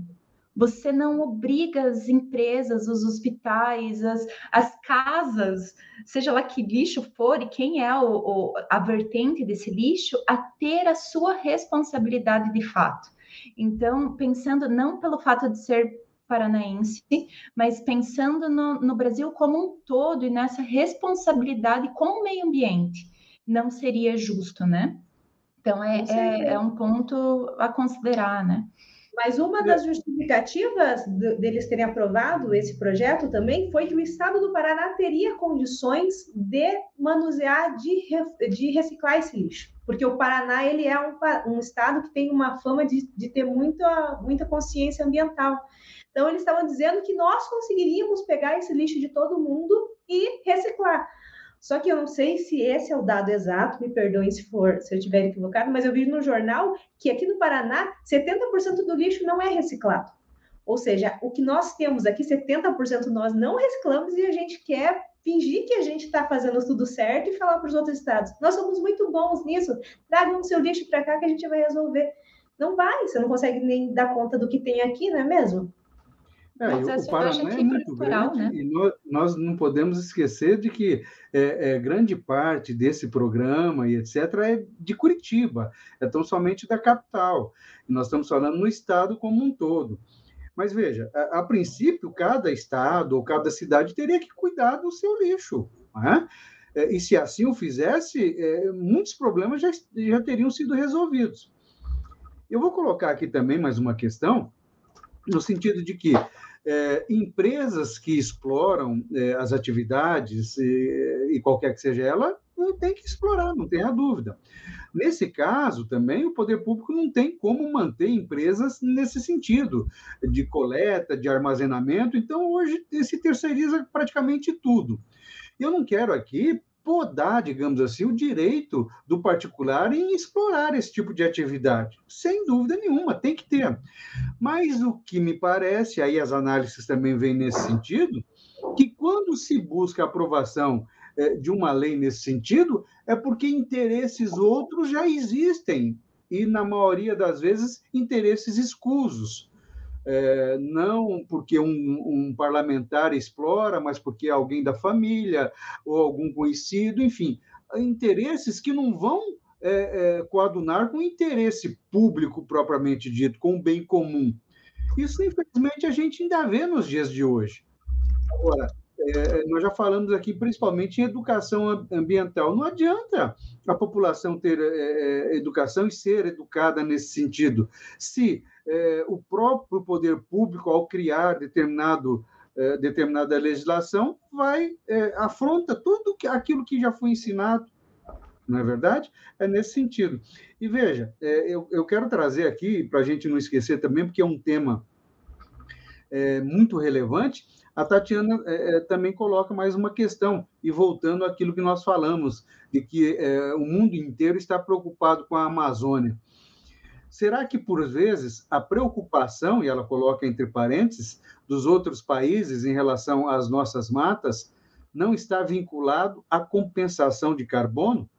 Você não obriga as empresas, os hospitais, as, as casas, seja lá que lixo for e quem é o, o, a vertente desse lixo, a ter a sua responsabilidade de fato. Então, pensando não pelo fato de ser paranaense, mas pensando no, no Brasil como um todo e nessa responsabilidade com o meio ambiente, não seria justo, né? Então, é, é, é um ponto a considerar, né? Mas uma das justificativas deles terem aprovado esse projeto também foi que o Estado do Paraná teria condições de manusear, de, de reciclar esse lixo. Porque o Paraná ele é um, um estado que tem uma fama de, de ter muita, muita consciência ambiental. Então, eles estavam dizendo que nós conseguiríamos pegar esse lixo de todo mundo e reciclar. Só que eu não sei se esse é o dado exato, me perdoem se for, se eu estiver equivocado, mas eu vi no jornal que aqui no Paraná, 70% do lixo não é reciclado. Ou seja, o que nós temos aqui, 70% nós não reciclamos e a gente quer fingir que a gente está fazendo tudo certo e falar para os outros estados. Nós somos muito bons nisso, tragam o seu lixo para cá que a gente vai resolver. Não vai, você não consegue nem dar conta do que tem aqui, não é mesmo? É, o Paraná é muito grande né? e nós, nós, não podemos esquecer de que é, é, grande parte desse programa e etc. é de Curitiba, é tão somente da capital. E nós estamos falando no estado como um todo. Mas veja, a, a princípio, cada estado ou cada cidade teria que cuidar do seu lixo. Né? E se assim o fizesse, é, muitos problemas já, já teriam sido resolvidos. Eu vou colocar aqui também mais uma questão, no sentido de que é, empresas que exploram é, as atividades, e, e, qualquer que seja ela, tem que explorar, não tenha dúvida. Nesse caso, também, o poder público não tem como manter empresas nesse sentido, de coleta, de armazenamento. Então, hoje, se terceiriza praticamente tudo. Eu não quero aqui podar, digamos assim, o direito do particular em explorar esse tipo de atividade. Sem dúvida nenhuma, tem que ter. Mas o que me parece, aí as análises também vêm nesse sentido, que quando se busca a aprovação eh, de uma lei nesse sentido, é porque interesses outros já existem, e na maioria das vezes interesses escusos é, não porque um, um, parlamentar explora, mas porque é alguém da família ou algum conhecido, enfim, interesses que não vão é, é, coadunar com o interesse público propriamente dito, com o bem comum. Isso, infelizmente, a gente ainda vê nos dias de hoje. Agora, é, nós já falamos aqui principalmente em educação ambiental. Não adianta a população ter é, é educação e ser educada nesse sentido, se é, o próprio poder público, ao criar determinado, é, determinada legislação, vai é, afronta tudo aquilo que já foi ensinado. Não é verdade? É nesse sentido. E veja, é, eu, eu quero trazer aqui, para a gente não esquecer também, porque é um tema é, muito relevante, a Tatiana é, é, também coloca mais uma questão, e voltando àquilo que nós falamos, de que é, o mundo inteiro está preocupado com a Amazônia. Será que, por vezes, a preocupação, e ela coloca entre parênteses, dos outros países em relação às nossas matas, não está vinculado à compensação de carbono?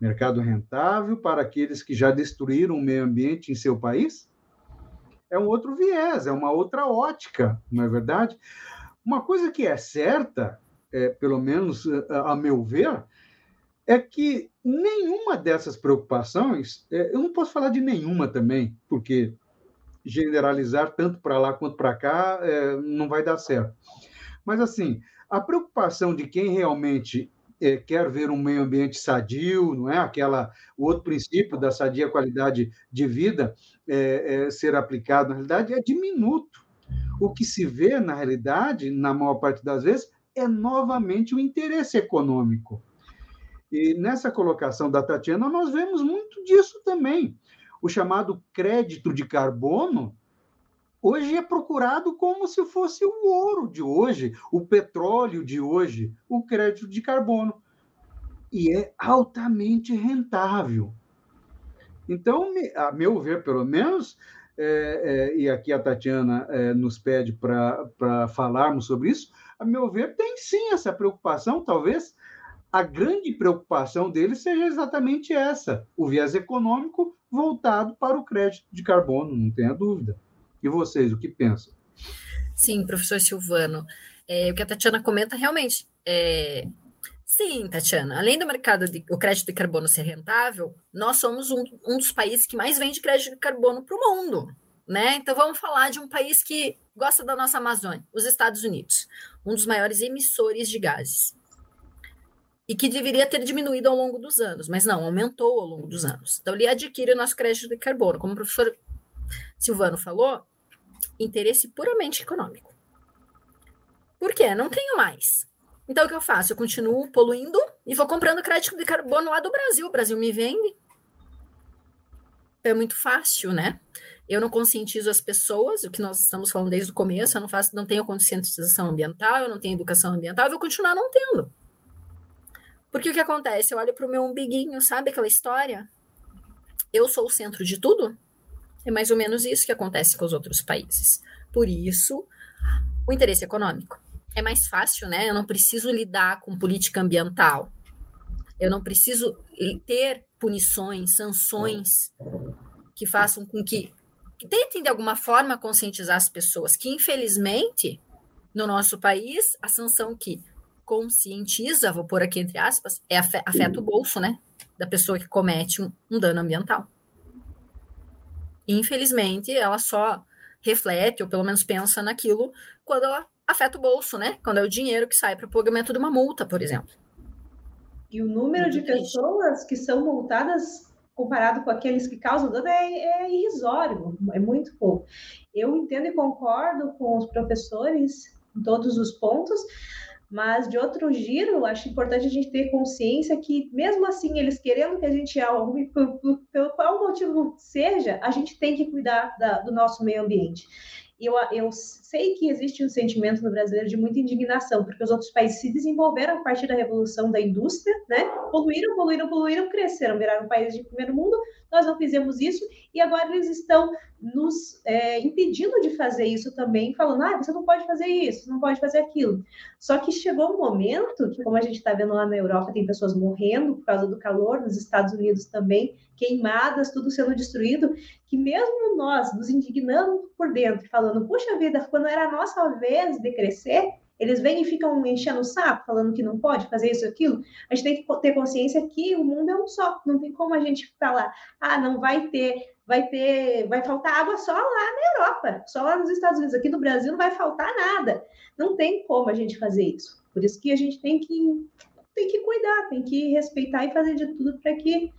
Mercado rentável para aqueles que já destruíram o meio ambiente em seu país? É um outro viés, é uma outra ótica, não é verdade? Uma coisa que é certa, é, pelo menos a meu ver, é que nenhuma dessas preocupações, é, eu não posso falar de nenhuma também, porque generalizar tanto para lá quanto para cá é, não vai dar certo. Mas, assim, a preocupação de quem realmente é, quer ver um meio ambiente sadio, não é? Aquela, o outro princípio da sadia qualidade de vida é, é, ser aplicado, na realidade, é diminuto. O que se vê, na realidade, na maior parte das vezes, é novamente o interesse econômico. E nessa colocação da Tatiana, nós vemos muito disso também. O chamado crédito de carbono, hoje é procurado como se fosse o ouro de hoje, o petróleo de hoje, o crédito de carbono. E é altamente rentável. Então, a meu ver, pelo menos, é, é, e aqui a Tatiana é, nos pede para falarmos sobre isso, a meu ver, tem sim essa preocupação, talvez a grande preocupação deles seja exatamente essa, o viés econômico voltado para o crédito de carbono, não tenha dúvida. E vocês, o que pensam? Sim, professor Silvano, é, o que a Tatiana comenta realmente é, Sim, Tatiana. Além do mercado de o crédito de carbono ser rentável, nós somos um, um dos países que mais vende crédito de carbono para o mundo. Né? Então vamos falar de um país que gosta da nossa Amazônia, os Estados Unidos, um dos maiores emissores de gases. E que deveria ter diminuído ao longo dos anos, mas não, aumentou ao longo dos anos. Então ele adquire o nosso crédito de carbono, como o professor Silvano falou, interesse puramente econômico. Por quê? Não tenho mais. Então, o que eu faço? Eu continuo poluindo e vou comprando crédito de carbono lá do Brasil. O Brasil me vende. É muito fácil, né? Eu não conscientizo as pessoas, o que nós estamos falando desde o começo, eu não faço, não tenho conscientização ambiental, eu não tenho educação ambiental, eu vou continuar não tendo. Porque o que acontece? Eu olho para o meu umbiguinho, sabe aquela história? Eu sou o centro de tudo? É mais ou menos isso que acontece com os outros países. Por isso, o interesse econômico é mais fácil, né? Eu não preciso lidar com política ambiental. Eu não preciso ter punições, sanções que façam com que, que tentem de alguma forma conscientizar as pessoas que infelizmente no nosso país a sanção que conscientiza, vou pôr aqui entre aspas, é afeta o bolso, né, da pessoa que comete um, um dano ambiental. Infelizmente, ela só reflete ou pelo menos pensa naquilo quando ela afeta o bolso, né? Quando é o dinheiro que sai para o pagamento de uma multa, por exemplo. E o número de pessoas que são multadas comparado com aqueles que causam dano é, é irrisório, é muito pouco. Eu entendo e concordo com os professores em todos os pontos, mas de outro giro, acho importante a gente ter consciência que, mesmo assim, eles querendo que a gente arrume, pelo qual motivo seja, a gente tem que cuidar da, do nosso meio ambiente. E eu, eu sei que existe um sentimento no brasileiro de muita indignação, porque os outros países se desenvolveram a partir da revolução da indústria, né? Poluíram, poluíram, poluíram, cresceram, viraram países de primeiro mundo. Nós não fizemos isso e agora eles estão nos é, impedindo de fazer isso também, falando: ah, você não pode fazer isso, não pode fazer aquilo. Só que chegou um momento que, como a gente está vendo lá na Europa, tem pessoas morrendo por causa do calor, nos Estados Unidos também, queimadas, tudo sendo destruído, que mesmo nós nos indignando por dentro, falando: puxa vida, quando era a nossa vez de crescer, eles vêm e ficam enchendo o saco, falando que não pode fazer isso aquilo. A gente tem que ter consciência que o mundo é um só. Não tem como a gente falar, ah, não vai ter, vai ter, vai faltar água só lá na Europa, só lá nos Estados Unidos. Aqui no Brasil não vai faltar nada. Não tem como a gente fazer isso. Por isso que a gente tem que, tem que cuidar, tem que respeitar e fazer de tudo para que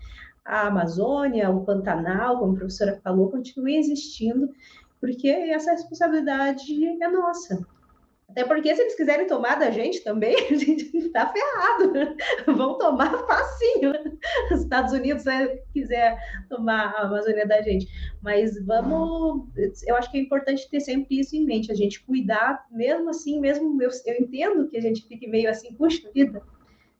a Amazônia, o Pantanal, como a professora falou, continue existindo, porque essa responsabilidade é nossa Até porque se eles quiserem tomar da gente também, a gente está ferrado. Vão tomar facinho. Os Estados Unidos né, quiser tomar a Amazônia da gente. Mas vamos. Eu acho que é importante ter sempre isso em mente, a gente cuidar, mesmo assim, mesmo eu, eu entendo que a gente fique meio assim, puxa vida.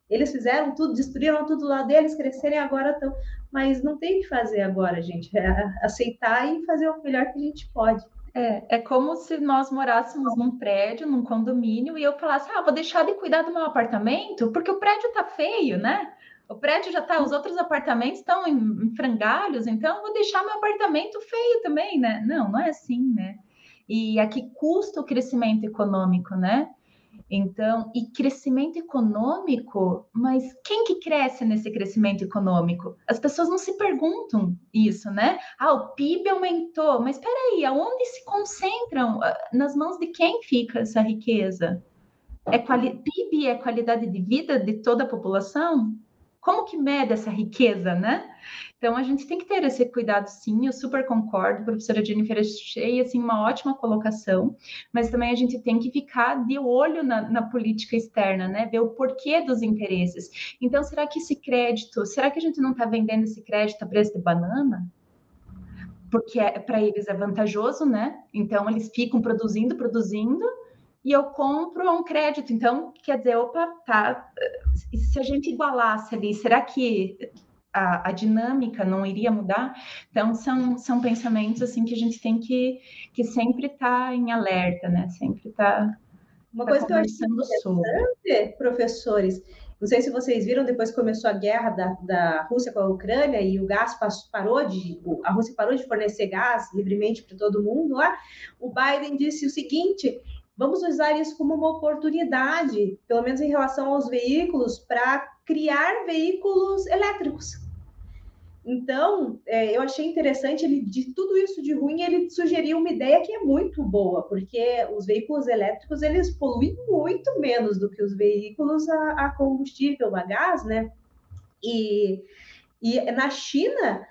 Eles fizeram tudo, destruíram tudo lá deles, crescerem agora estão. Mas não tem que fazer agora, gente. É aceitar e fazer o melhor que a gente pode. É, é como se nós morássemos num prédio, num condomínio, e eu falasse, ah, vou deixar de cuidar do meu apartamento, porque o prédio tá feio, né? O prédio já tá, os outros apartamentos estão em, em frangalhos, então eu vou deixar meu apartamento feio também, né? Não, não é assim, né? E a que custa o crescimento econômico, né? Então, e crescimento econômico, mas quem que cresce nesse crescimento econômico? As pessoas não se perguntam isso, né? Ah, o PIB aumentou, mas espera aí, aonde se concentram? Ah, nas mãos de quem fica essa riqueza? É quali... PIB é qualidade de vida de toda a população? Como que mede essa riqueza, né? Então a gente tem que ter esse cuidado, sim. Eu super concordo, professora Jennifer, achei assim uma ótima colocação, mas também a gente tem que ficar de olho na, na política externa, né? Ver o porquê dos interesses. Então, será que esse crédito, será que a gente não está vendendo esse crédito a preço de banana? Porque é, para eles é vantajoso, né? Então eles ficam produzindo, produzindo e eu compro um crédito. Então, quer dizer, opa, tá. Se a gente igualasse ali, será que a, a, dinâmica não iria mudar? Então, são, são pensamentos assim que a gente tem que, que sempre estar tá em alerta, né? Sempre estar. Tá, Uma tá coisa que eu acho interessante, sobre. professores, não sei se vocês viram, depois começou a guerra da, da Rússia com a Ucrânia e o gás parou de. A Rússia parou de fornecer gás livremente para todo mundo lá. O Biden disse o seguinte: Vamos usar isso como uma oportunidade, pelo menos em relação aos veículos, para criar veículos elétricos. Então, é, eu achei interessante, ele, de tudo isso de ruim, ele sugeriu uma ideia que é muito boa, porque os veículos elétricos, eles poluem muito menos do que os veículos a, a combustível, a gás, né? E, e na China,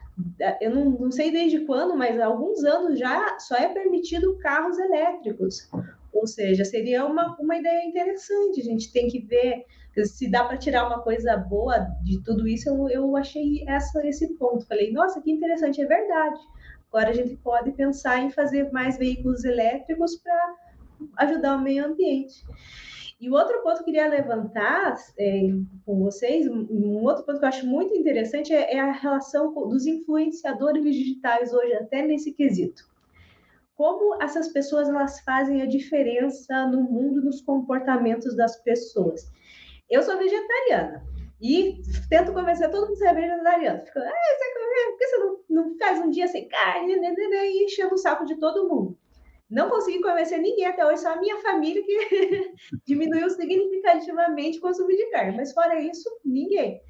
eu não, não sei desde quando, mas há alguns anos já só é permitido carros elétricos. Ou seja, seria uma, uma ideia interessante. A gente tem que ver se dá para tirar uma coisa boa de tudo isso. Eu, eu achei essa, esse ponto. Falei, nossa, que interessante, é verdade. Agora a gente pode pensar em fazer mais veículos elétricos para ajudar o meio ambiente. E o outro ponto que eu queria levantar é, com vocês, um outro ponto que eu acho muito interessante é, é a relação dos influenciadores digitais hoje, até nesse quesito como essas pessoas elas fazem a diferença no mundo, nos comportamentos das pessoas. Eu sou vegetariana e tento convencer todo mundo a ser vegetariano. Fico, ah, você por que você não, não faz um dia sem carne? Né, né, né, e enchendo o saco de todo mundo. Não consegui convencer ninguém até hoje, só a minha família que diminuiu significativamente o consumo de carne. Mas fora isso, ninguém.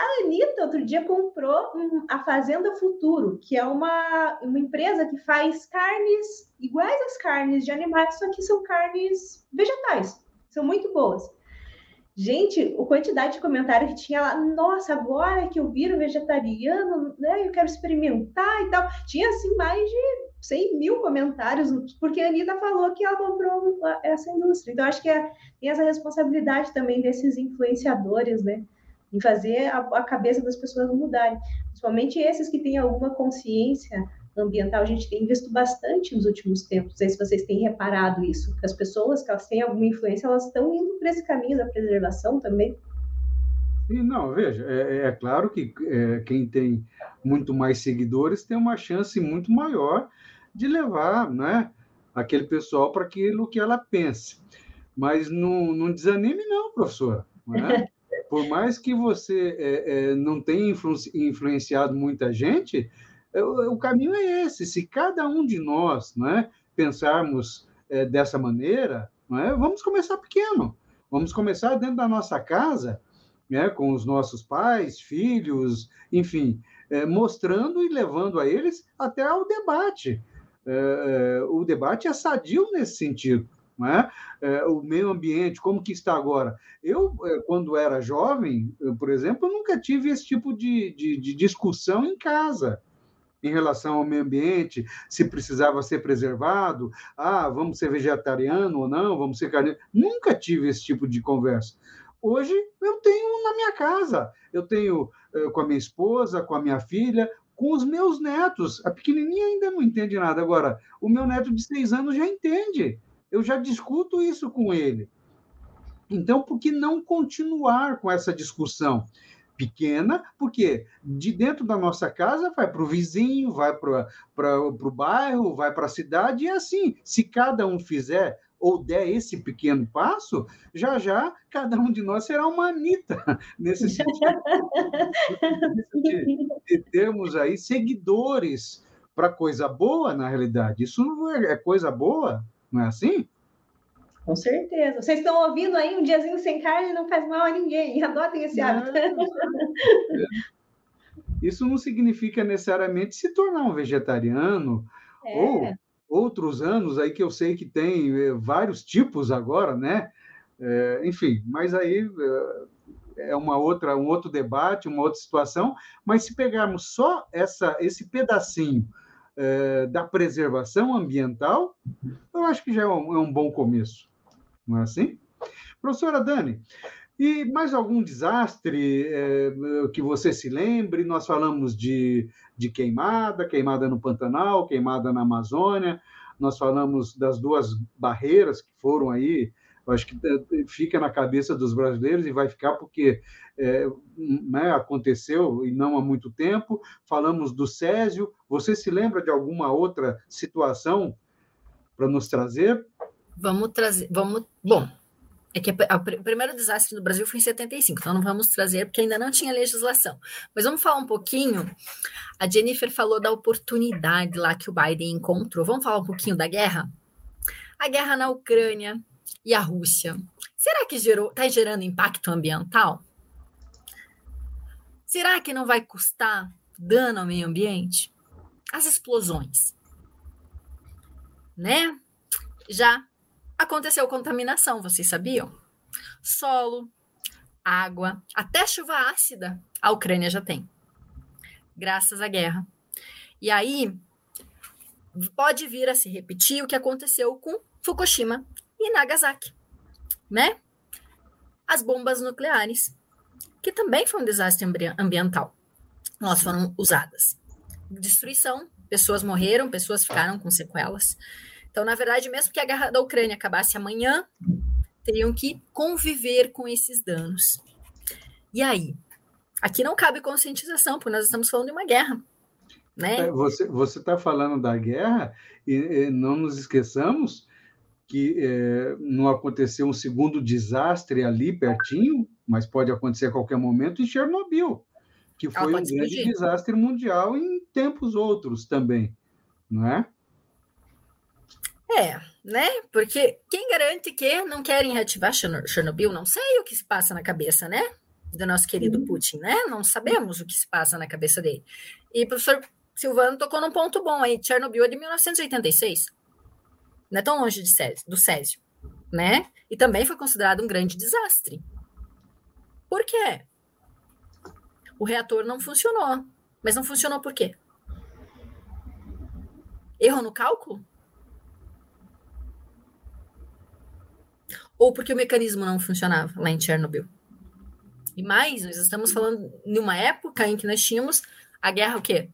A Anitta, outro dia, comprou um, a Fazenda Futuro, que é uma, uma empresa que faz carnes iguais às carnes de animais, só que são carnes vegetais. São muito boas. Gente, a quantidade de comentários que tinha lá, nossa, agora que eu viro vegetariano, né, eu quero experimentar e tal. Tinha, assim, mais de 100 mil comentários, porque a Anitta falou que ela comprou essa indústria. Então, acho que é, tem essa responsabilidade também desses influenciadores, né? Em fazer a, a cabeça das pessoas mudarem. Principalmente esses que têm alguma consciência ambiental, a gente tem visto bastante nos últimos tempos. Não sei se vocês têm reparado isso, que as pessoas que elas têm alguma influência, elas estão indo para esse caminho da preservação também. Sim, não, veja, é, é, é claro que é, quem tem muito mais seguidores tem uma chance muito maior de levar né, aquele pessoal para aquilo que ela pensa. Mas não, não desanime, não, professora. Não é? por mais que você é, é, não tenha influ influenciado muita gente, é, o, o, caminho é esse. Se cada um de nós né, pensarmos é, dessa maneira, é, vamos começar pequeno. Vamos começar dentro da nossa casa, né, com os nossos pais, filhos, enfim, é, mostrando e levando a eles até ao debate. o debate é sadio nesse sentido é? É, o meio ambiente, como que está agora. Eu, é, quando era jovem, eu, por exemplo, nunca tive esse tipo de, de, de discussão em casa. em relação ao meio ambiente, se precisava ser preservado, ah, vamos ser vegetariano ou não, vamos ser carne. Nunca tive esse tipo de conversa. Hoje eu tenho na minha casa, eu tenho uh, com a minha esposa, com a minha filha, com os meus netos. A pequenininha ainda não entende nada. Agora, o meu neto de seis anos já entende. Eu já discuto isso com ele. Então, por que não continuar com essa discussão? pequena, porque de dentro da nossa casa vai para o vizinho, vai para o bairro, vai para a cidade, e é assim, se cada um fizer ou der esse pequeno passo, já já cada um de nós será uma Anitta, nesse sentido. de, de termos aí seguidores para coisa boa, na realidade. Isso é, é coisa boa, não é assim? Com certeza. Vocês estão ouvindo aí um diazinho sem carne não faz mal a ninguém. Adotem esse hábito. Isso não significa necessariamente se tornar um vegetariano é. ou outros anos aí que eu sei que tem eh, vários tipos agora, né? É, enfim, mas aí é, é uma outra, um outro debate, uma outra situação. Mas se pegarmos só essa, esse pedacinho é, da preservação ambiental, eu acho que já é um, é um bom começo não é assim? Professora Dani, e mais algum desastre é, que você se lembre? Nós falamos de, de queimada, queimada no Pantanal, queimada na Amazônia, nós falamos das duas barreiras que foram aí, acho que eh, fica na cabeça dos brasileiros e vai ficar porque é, né, aconteceu e não há muito tempo. Falamos do Césio. Você se lembra de alguma outra situação para nos trazer? Vamos trazer. Vamos. Bom, é que o primeiro desastre no Brasil foi em 75, então não vamos trazer porque ainda não tinha legislação. Mas vamos falar um pouquinho. A Jennifer falou da oportunidade lá que o Biden encontrou. Vamos falar um pouquinho da guerra? A guerra na Ucrânia e a Rússia. Será que está gerando impacto ambiental? Será que não vai custar dano ao meio ambiente? As explosões. Né? Já aconteceu contaminação, vocês sabiam? Solo, água, até chuva ácida a Ucrânia já tem, graças à guerra. E aí pode vir a se repetir o que aconteceu com Fukushima e Nagasaki, né? As bombas nucleares, que também foi um desastre ambiental. Elas foram usadas. Destruição, pessoas morreram, pessoas ficaram com sequelas. Então, na verdade, mesmo que a guerra da Ucrânia acabasse amanhã, teriam que conviver com esses danos. E aí? Aqui não cabe conscientização, porque nós estamos falando de uma guerra. Né? É, você está falando da guerra e, e, não nos esqueçamos que é, não aconteceu um segundo desastre ali pertinho, mas pode acontecer a qualquer momento em Chernobyl, que foi um grande explodir. desastre mundial em tempos outros também, não é? É, né? Porque quem garante que não querem reativar Chernobyl? Não sei o que se passa na cabeça, né? Do nosso querido uhum. Putin, né? Não sabemos o que se passa na cabeça dele. E o professor Silvano tocou num ponto bom aí. Chernobyl é de 1986. Não é tão longe Césio, do Césio, né? E também foi considerado um grande desastre. Por quê? O reator não funcionou. Mas não funcionou por quê? Erro no cálculo? ou porque o mecanismo não funcionava lá em Chernobyl. E mais, nós estamos falando de uma época em que nós tínhamos a guerra o quê?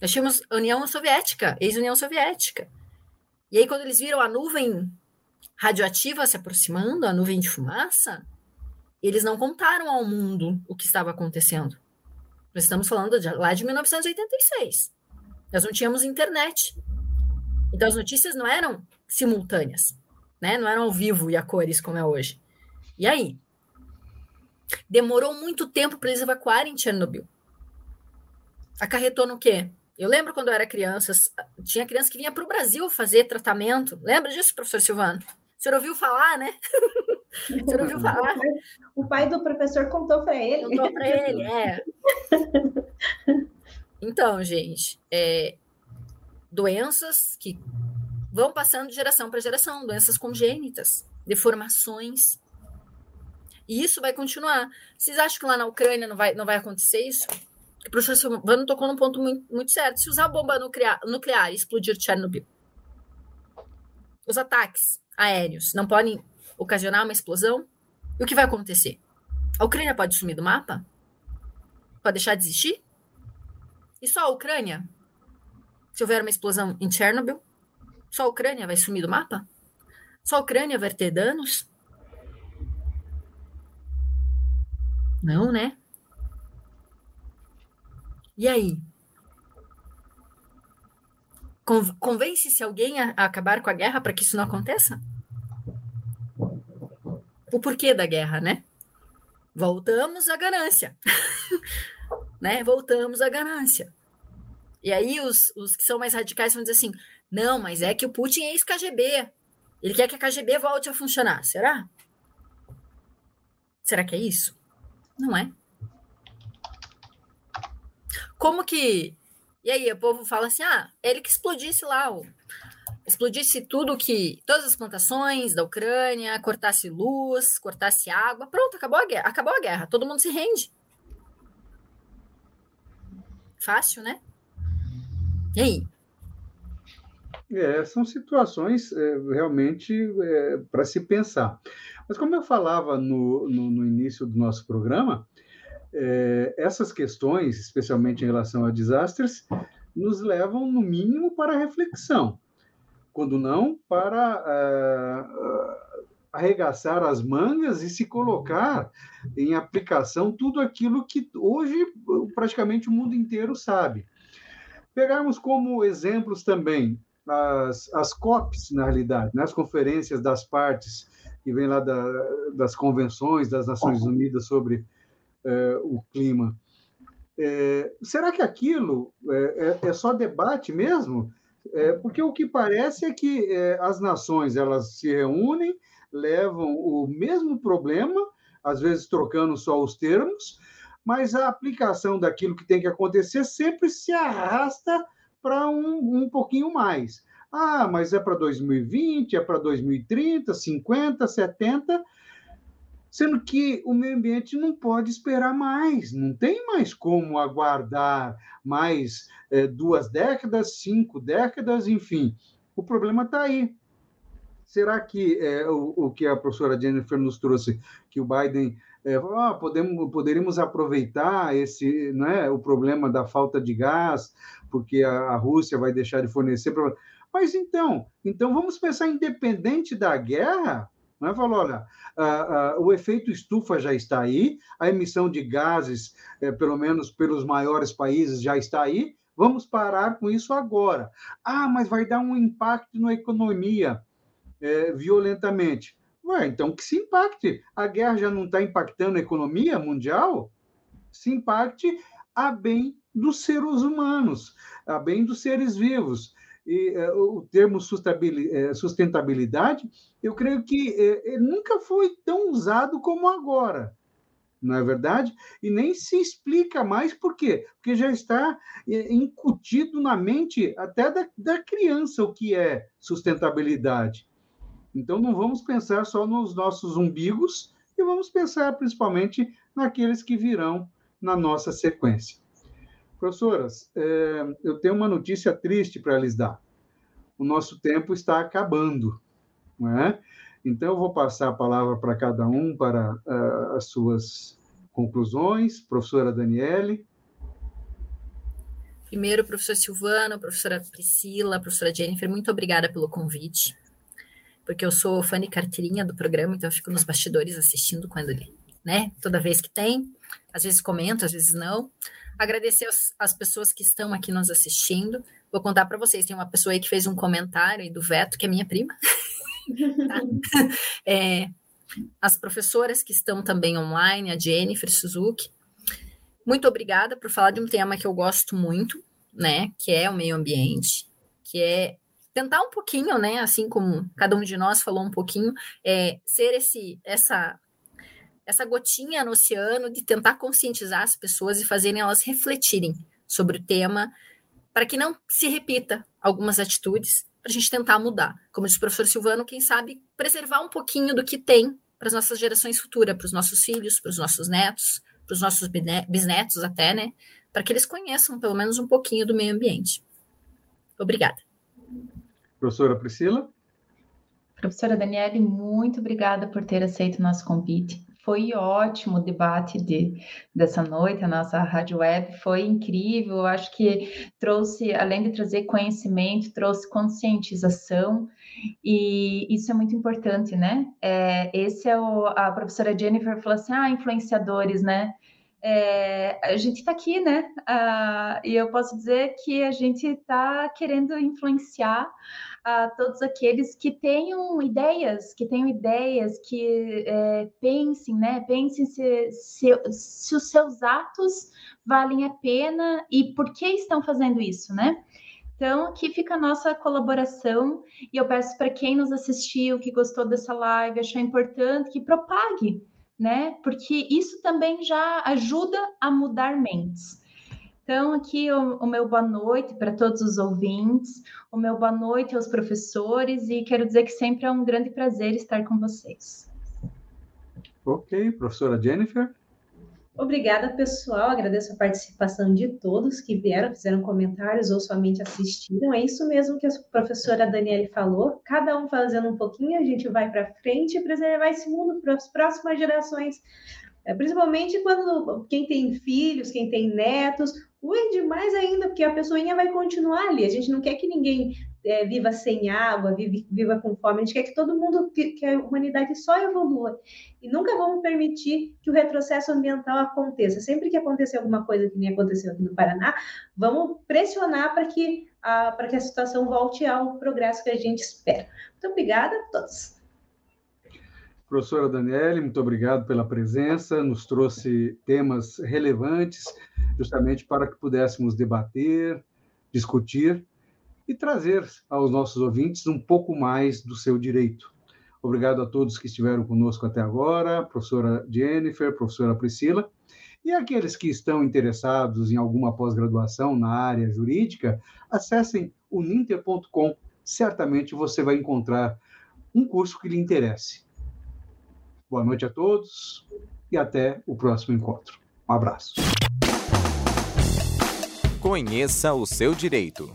Nós tínhamos União Soviética, ex-União Soviética. E aí, quando eles viram a nuvem radioativa se aproximando, a nuvem de fumaça, eles não contaram ao mundo o que estava acontecendo. Nós estamos falando de, lá de 1986. Nós não tínhamos internet. Então, as notícias não eram simultâneas né? Não eram ao vivo e a cores como é hoje. E aí? Demorou muito tempo para eles evacuarem Chernobyl. Acarretou no quê? Eu lembro quando eu era criança, tinha criança que vinha para o Brasil fazer tratamento. Lembra disso, professor Silvano? O senhor ouviu falar, né? o senhor ouviu falar? O pai do professor contou para ele. Contou para ele, é. Então, gente, é, doenças que vão passando de geração para geração, doenças congênitas, deformações. E isso vai continuar. Vocês acham que lá na Ucrânia não vai, não vai acontecer isso? O professor Silvano tocou num ponto muito, muito certo. Se usar bomba nuclear, nuclear e explodir Chernobyl, os ataques aéreos não podem ocasionar uma explosão? E o que vai acontecer? A Ucrânia pode sumir do mapa? Pode deixar de existir? E só a Ucrânia? Se houver uma explosão em Chernobyl, só a Ucrânia vai sumir do mapa? Só a Ucrânia vai ter danos? Não, né? E aí? Convence-se alguém a acabar com a guerra para que isso não aconteça? O porquê da guerra, né? Voltamos à ganância. né? Voltamos à ganância. E aí os, os que são mais radicais vão dizer assim: não, mas é que o Putin é ex-KGB. Ele quer que a KGB volte a funcionar. Será? Será que é isso? Não é. Como que. E aí, o povo fala assim: ah, ele que explodisse lá, o... explodisse tudo que. Todas as plantações da Ucrânia, cortasse luz, cortasse água. Pronto, acabou a guerra. Acabou a guerra. Todo mundo se rende. Fácil, né? E aí? É, são situações é, realmente é, para se pensar. Mas como eu falava no, no, no início do nosso programa, é, essas questões, especialmente em relação a desastres, nos levam, no mínimo, para a reflexão, quando não, para uh, arregaçar as mangas e se colocar em aplicação tudo aquilo que hoje praticamente o mundo inteiro sabe. Pegarmos como exemplos também as, as COPs, na realidade, né? as conferências das partes que vem lá da, das convenções das Nações Unidas sobre é, o clima. É, será que aquilo é, é, é só debate mesmo? Porque o que parece é que as nações elas se reúnem, levam o mesmo problema, às vezes trocando só os termos, mas a aplicação daquilo que tem que acontecer sempre se arrasta para um, um pouquinho mais. Ah, mas é para 2020, é para 2030, 50, 70, sendo que o meio ambiente não pode esperar mais, não tem mais como aguardar mais é, duas décadas, cinco décadas, enfim. O problema está aí. Será que é, o, o, que a professora Jennifer nos trouxe, que o Biden é, ah, podemos, poderíamos aproveitar esse, né, o problema da falta de gás, porque a, a Rússia vai deixar de fornecer. Pra... Mas então, então vamos pensar independente da guerra, né? Falou, olha, o efeito estufa já está aí, a emissão de gases, é, pelo menos pelos maiores países, já está aí, vamos parar com isso agora. Ah, mas vai dar um impacto na economia é, violentamente. Ué, então que se impacte. A guerra já não está impactando a economia mundial? Se impacte a bem dos seres humanos, a bem dos seres vivos e, uh, o termo eh, sustentabilidade, eu creio que uh, nunca foi tão usado como agora, não é verdade? E nem se explica mais por quê? Porque já está incutido na mente até da, da criança o que é sustentabilidade. Então, não vamos pensar só nos nossos umbigos e vamos pensar principalmente naqueles que virão na nossa sequência. Professoras, é, eu tenho uma notícia triste para lhes dar. O nosso tempo está acabando, não é? Então, eu vou passar a palavra para cada um para uh, as suas conclusões. Professora Daniele. Primeiro, professor Silvano, professora Priscila, professora Jennifer, muito obrigada pelo convite, porque eu sou fã de carteirinha do programa, então eu fico nos bastidores assistindo quando ele, né? Toda vez que tem, às vezes comento, às vezes não. Agradecer as, as pessoas que estão aqui nos assistindo. Vou contar para vocês: tem uma pessoa aí que fez um comentário aí do Veto, que é minha prima. tá? é, as professoras que estão também online, a Jennifer Suzuki. Muito obrigada por falar de um tema que eu gosto muito, né? Que é o meio ambiente, que é tentar um pouquinho, né? Assim como cada um de nós falou um pouquinho, é, ser esse, essa essa gotinha no oceano de tentar conscientizar as pessoas e fazerem elas refletirem sobre o tema, para que não se repita algumas atitudes, para a gente tentar mudar. Como disse o professor Silvano, quem sabe preservar um pouquinho do que tem para as nossas gerações futuras, para os nossos filhos, para os nossos netos, para os nossos bisnetos até, né? para que eles conheçam pelo menos um pouquinho do meio ambiente. Obrigada. Professora Priscila? Professora Daniele, muito obrigada por ter aceito o nosso convite. Foi ótimo o debate de, dessa noite, a nossa rádio web foi incrível. Acho que trouxe, além de trazer conhecimento, trouxe conscientização, e isso é muito importante, né? É, esse é o, a professora Jennifer falou assim: ah, influenciadores, né? É, a gente está aqui, né? Ah, e eu posso dizer que a gente está querendo influenciar a todos aqueles que tenham ideias, que tenham ideias, que é, pensem, né? Pensem se, se, se os seus atos valem a pena e por que estão fazendo isso, né? Então, aqui fica a nossa colaboração e eu peço para quem nos assistiu, que gostou dessa live, achou importante, que propague, né? Porque isso também já ajuda a mudar mentes. Então, aqui o, o meu boa noite para todos os ouvintes, o meu boa noite aos professores, e quero dizer que sempre é um grande prazer estar com vocês. Ok, professora Jennifer. Obrigada, pessoal. Agradeço a participação de todos que vieram, fizeram comentários ou somente assistiram. É isso mesmo que a professora Daniele falou. Cada um fazendo um pouquinho, a gente vai para frente e preservar esse mundo para as próximas gerações. É, principalmente quando quem tem filhos, quem tem netos, Ui, mais ainda, porque a pessoinha vai continuar ali. A gente não quer que ninguém é, viva sem água, vive, viva com fome. A gente quer que todo mundo, que, que, a humanidade só evolua. E nunca vamos permitir que o retrocesso ambiental aconteça. Sempre que acontecer alguma coisa que nem aconteceu aqui no Paraná, vamos pressionar para que, a, para que a situação volte ao progresso que a gente espera. Muito obrigada a todos. Professora Daniele, muito obrigado pela presença, nos trouxe temas relevantes, justamente para que pudéssemos debater, discutir e trazer aos nossos ouvintes um pouco mais do seu direito. Obrigado a todos que estiveram conosco até agora, professora Jennifer, professora Priscila, e aqueles que estão interessados em alguma pós-graduação na área jurídica, acessem o ninter.com. Certamente você vai encontrar um curso que lhe interesse. Boa noite a todos e até o próximo encontro. Um abraço. Conheça o seu direito.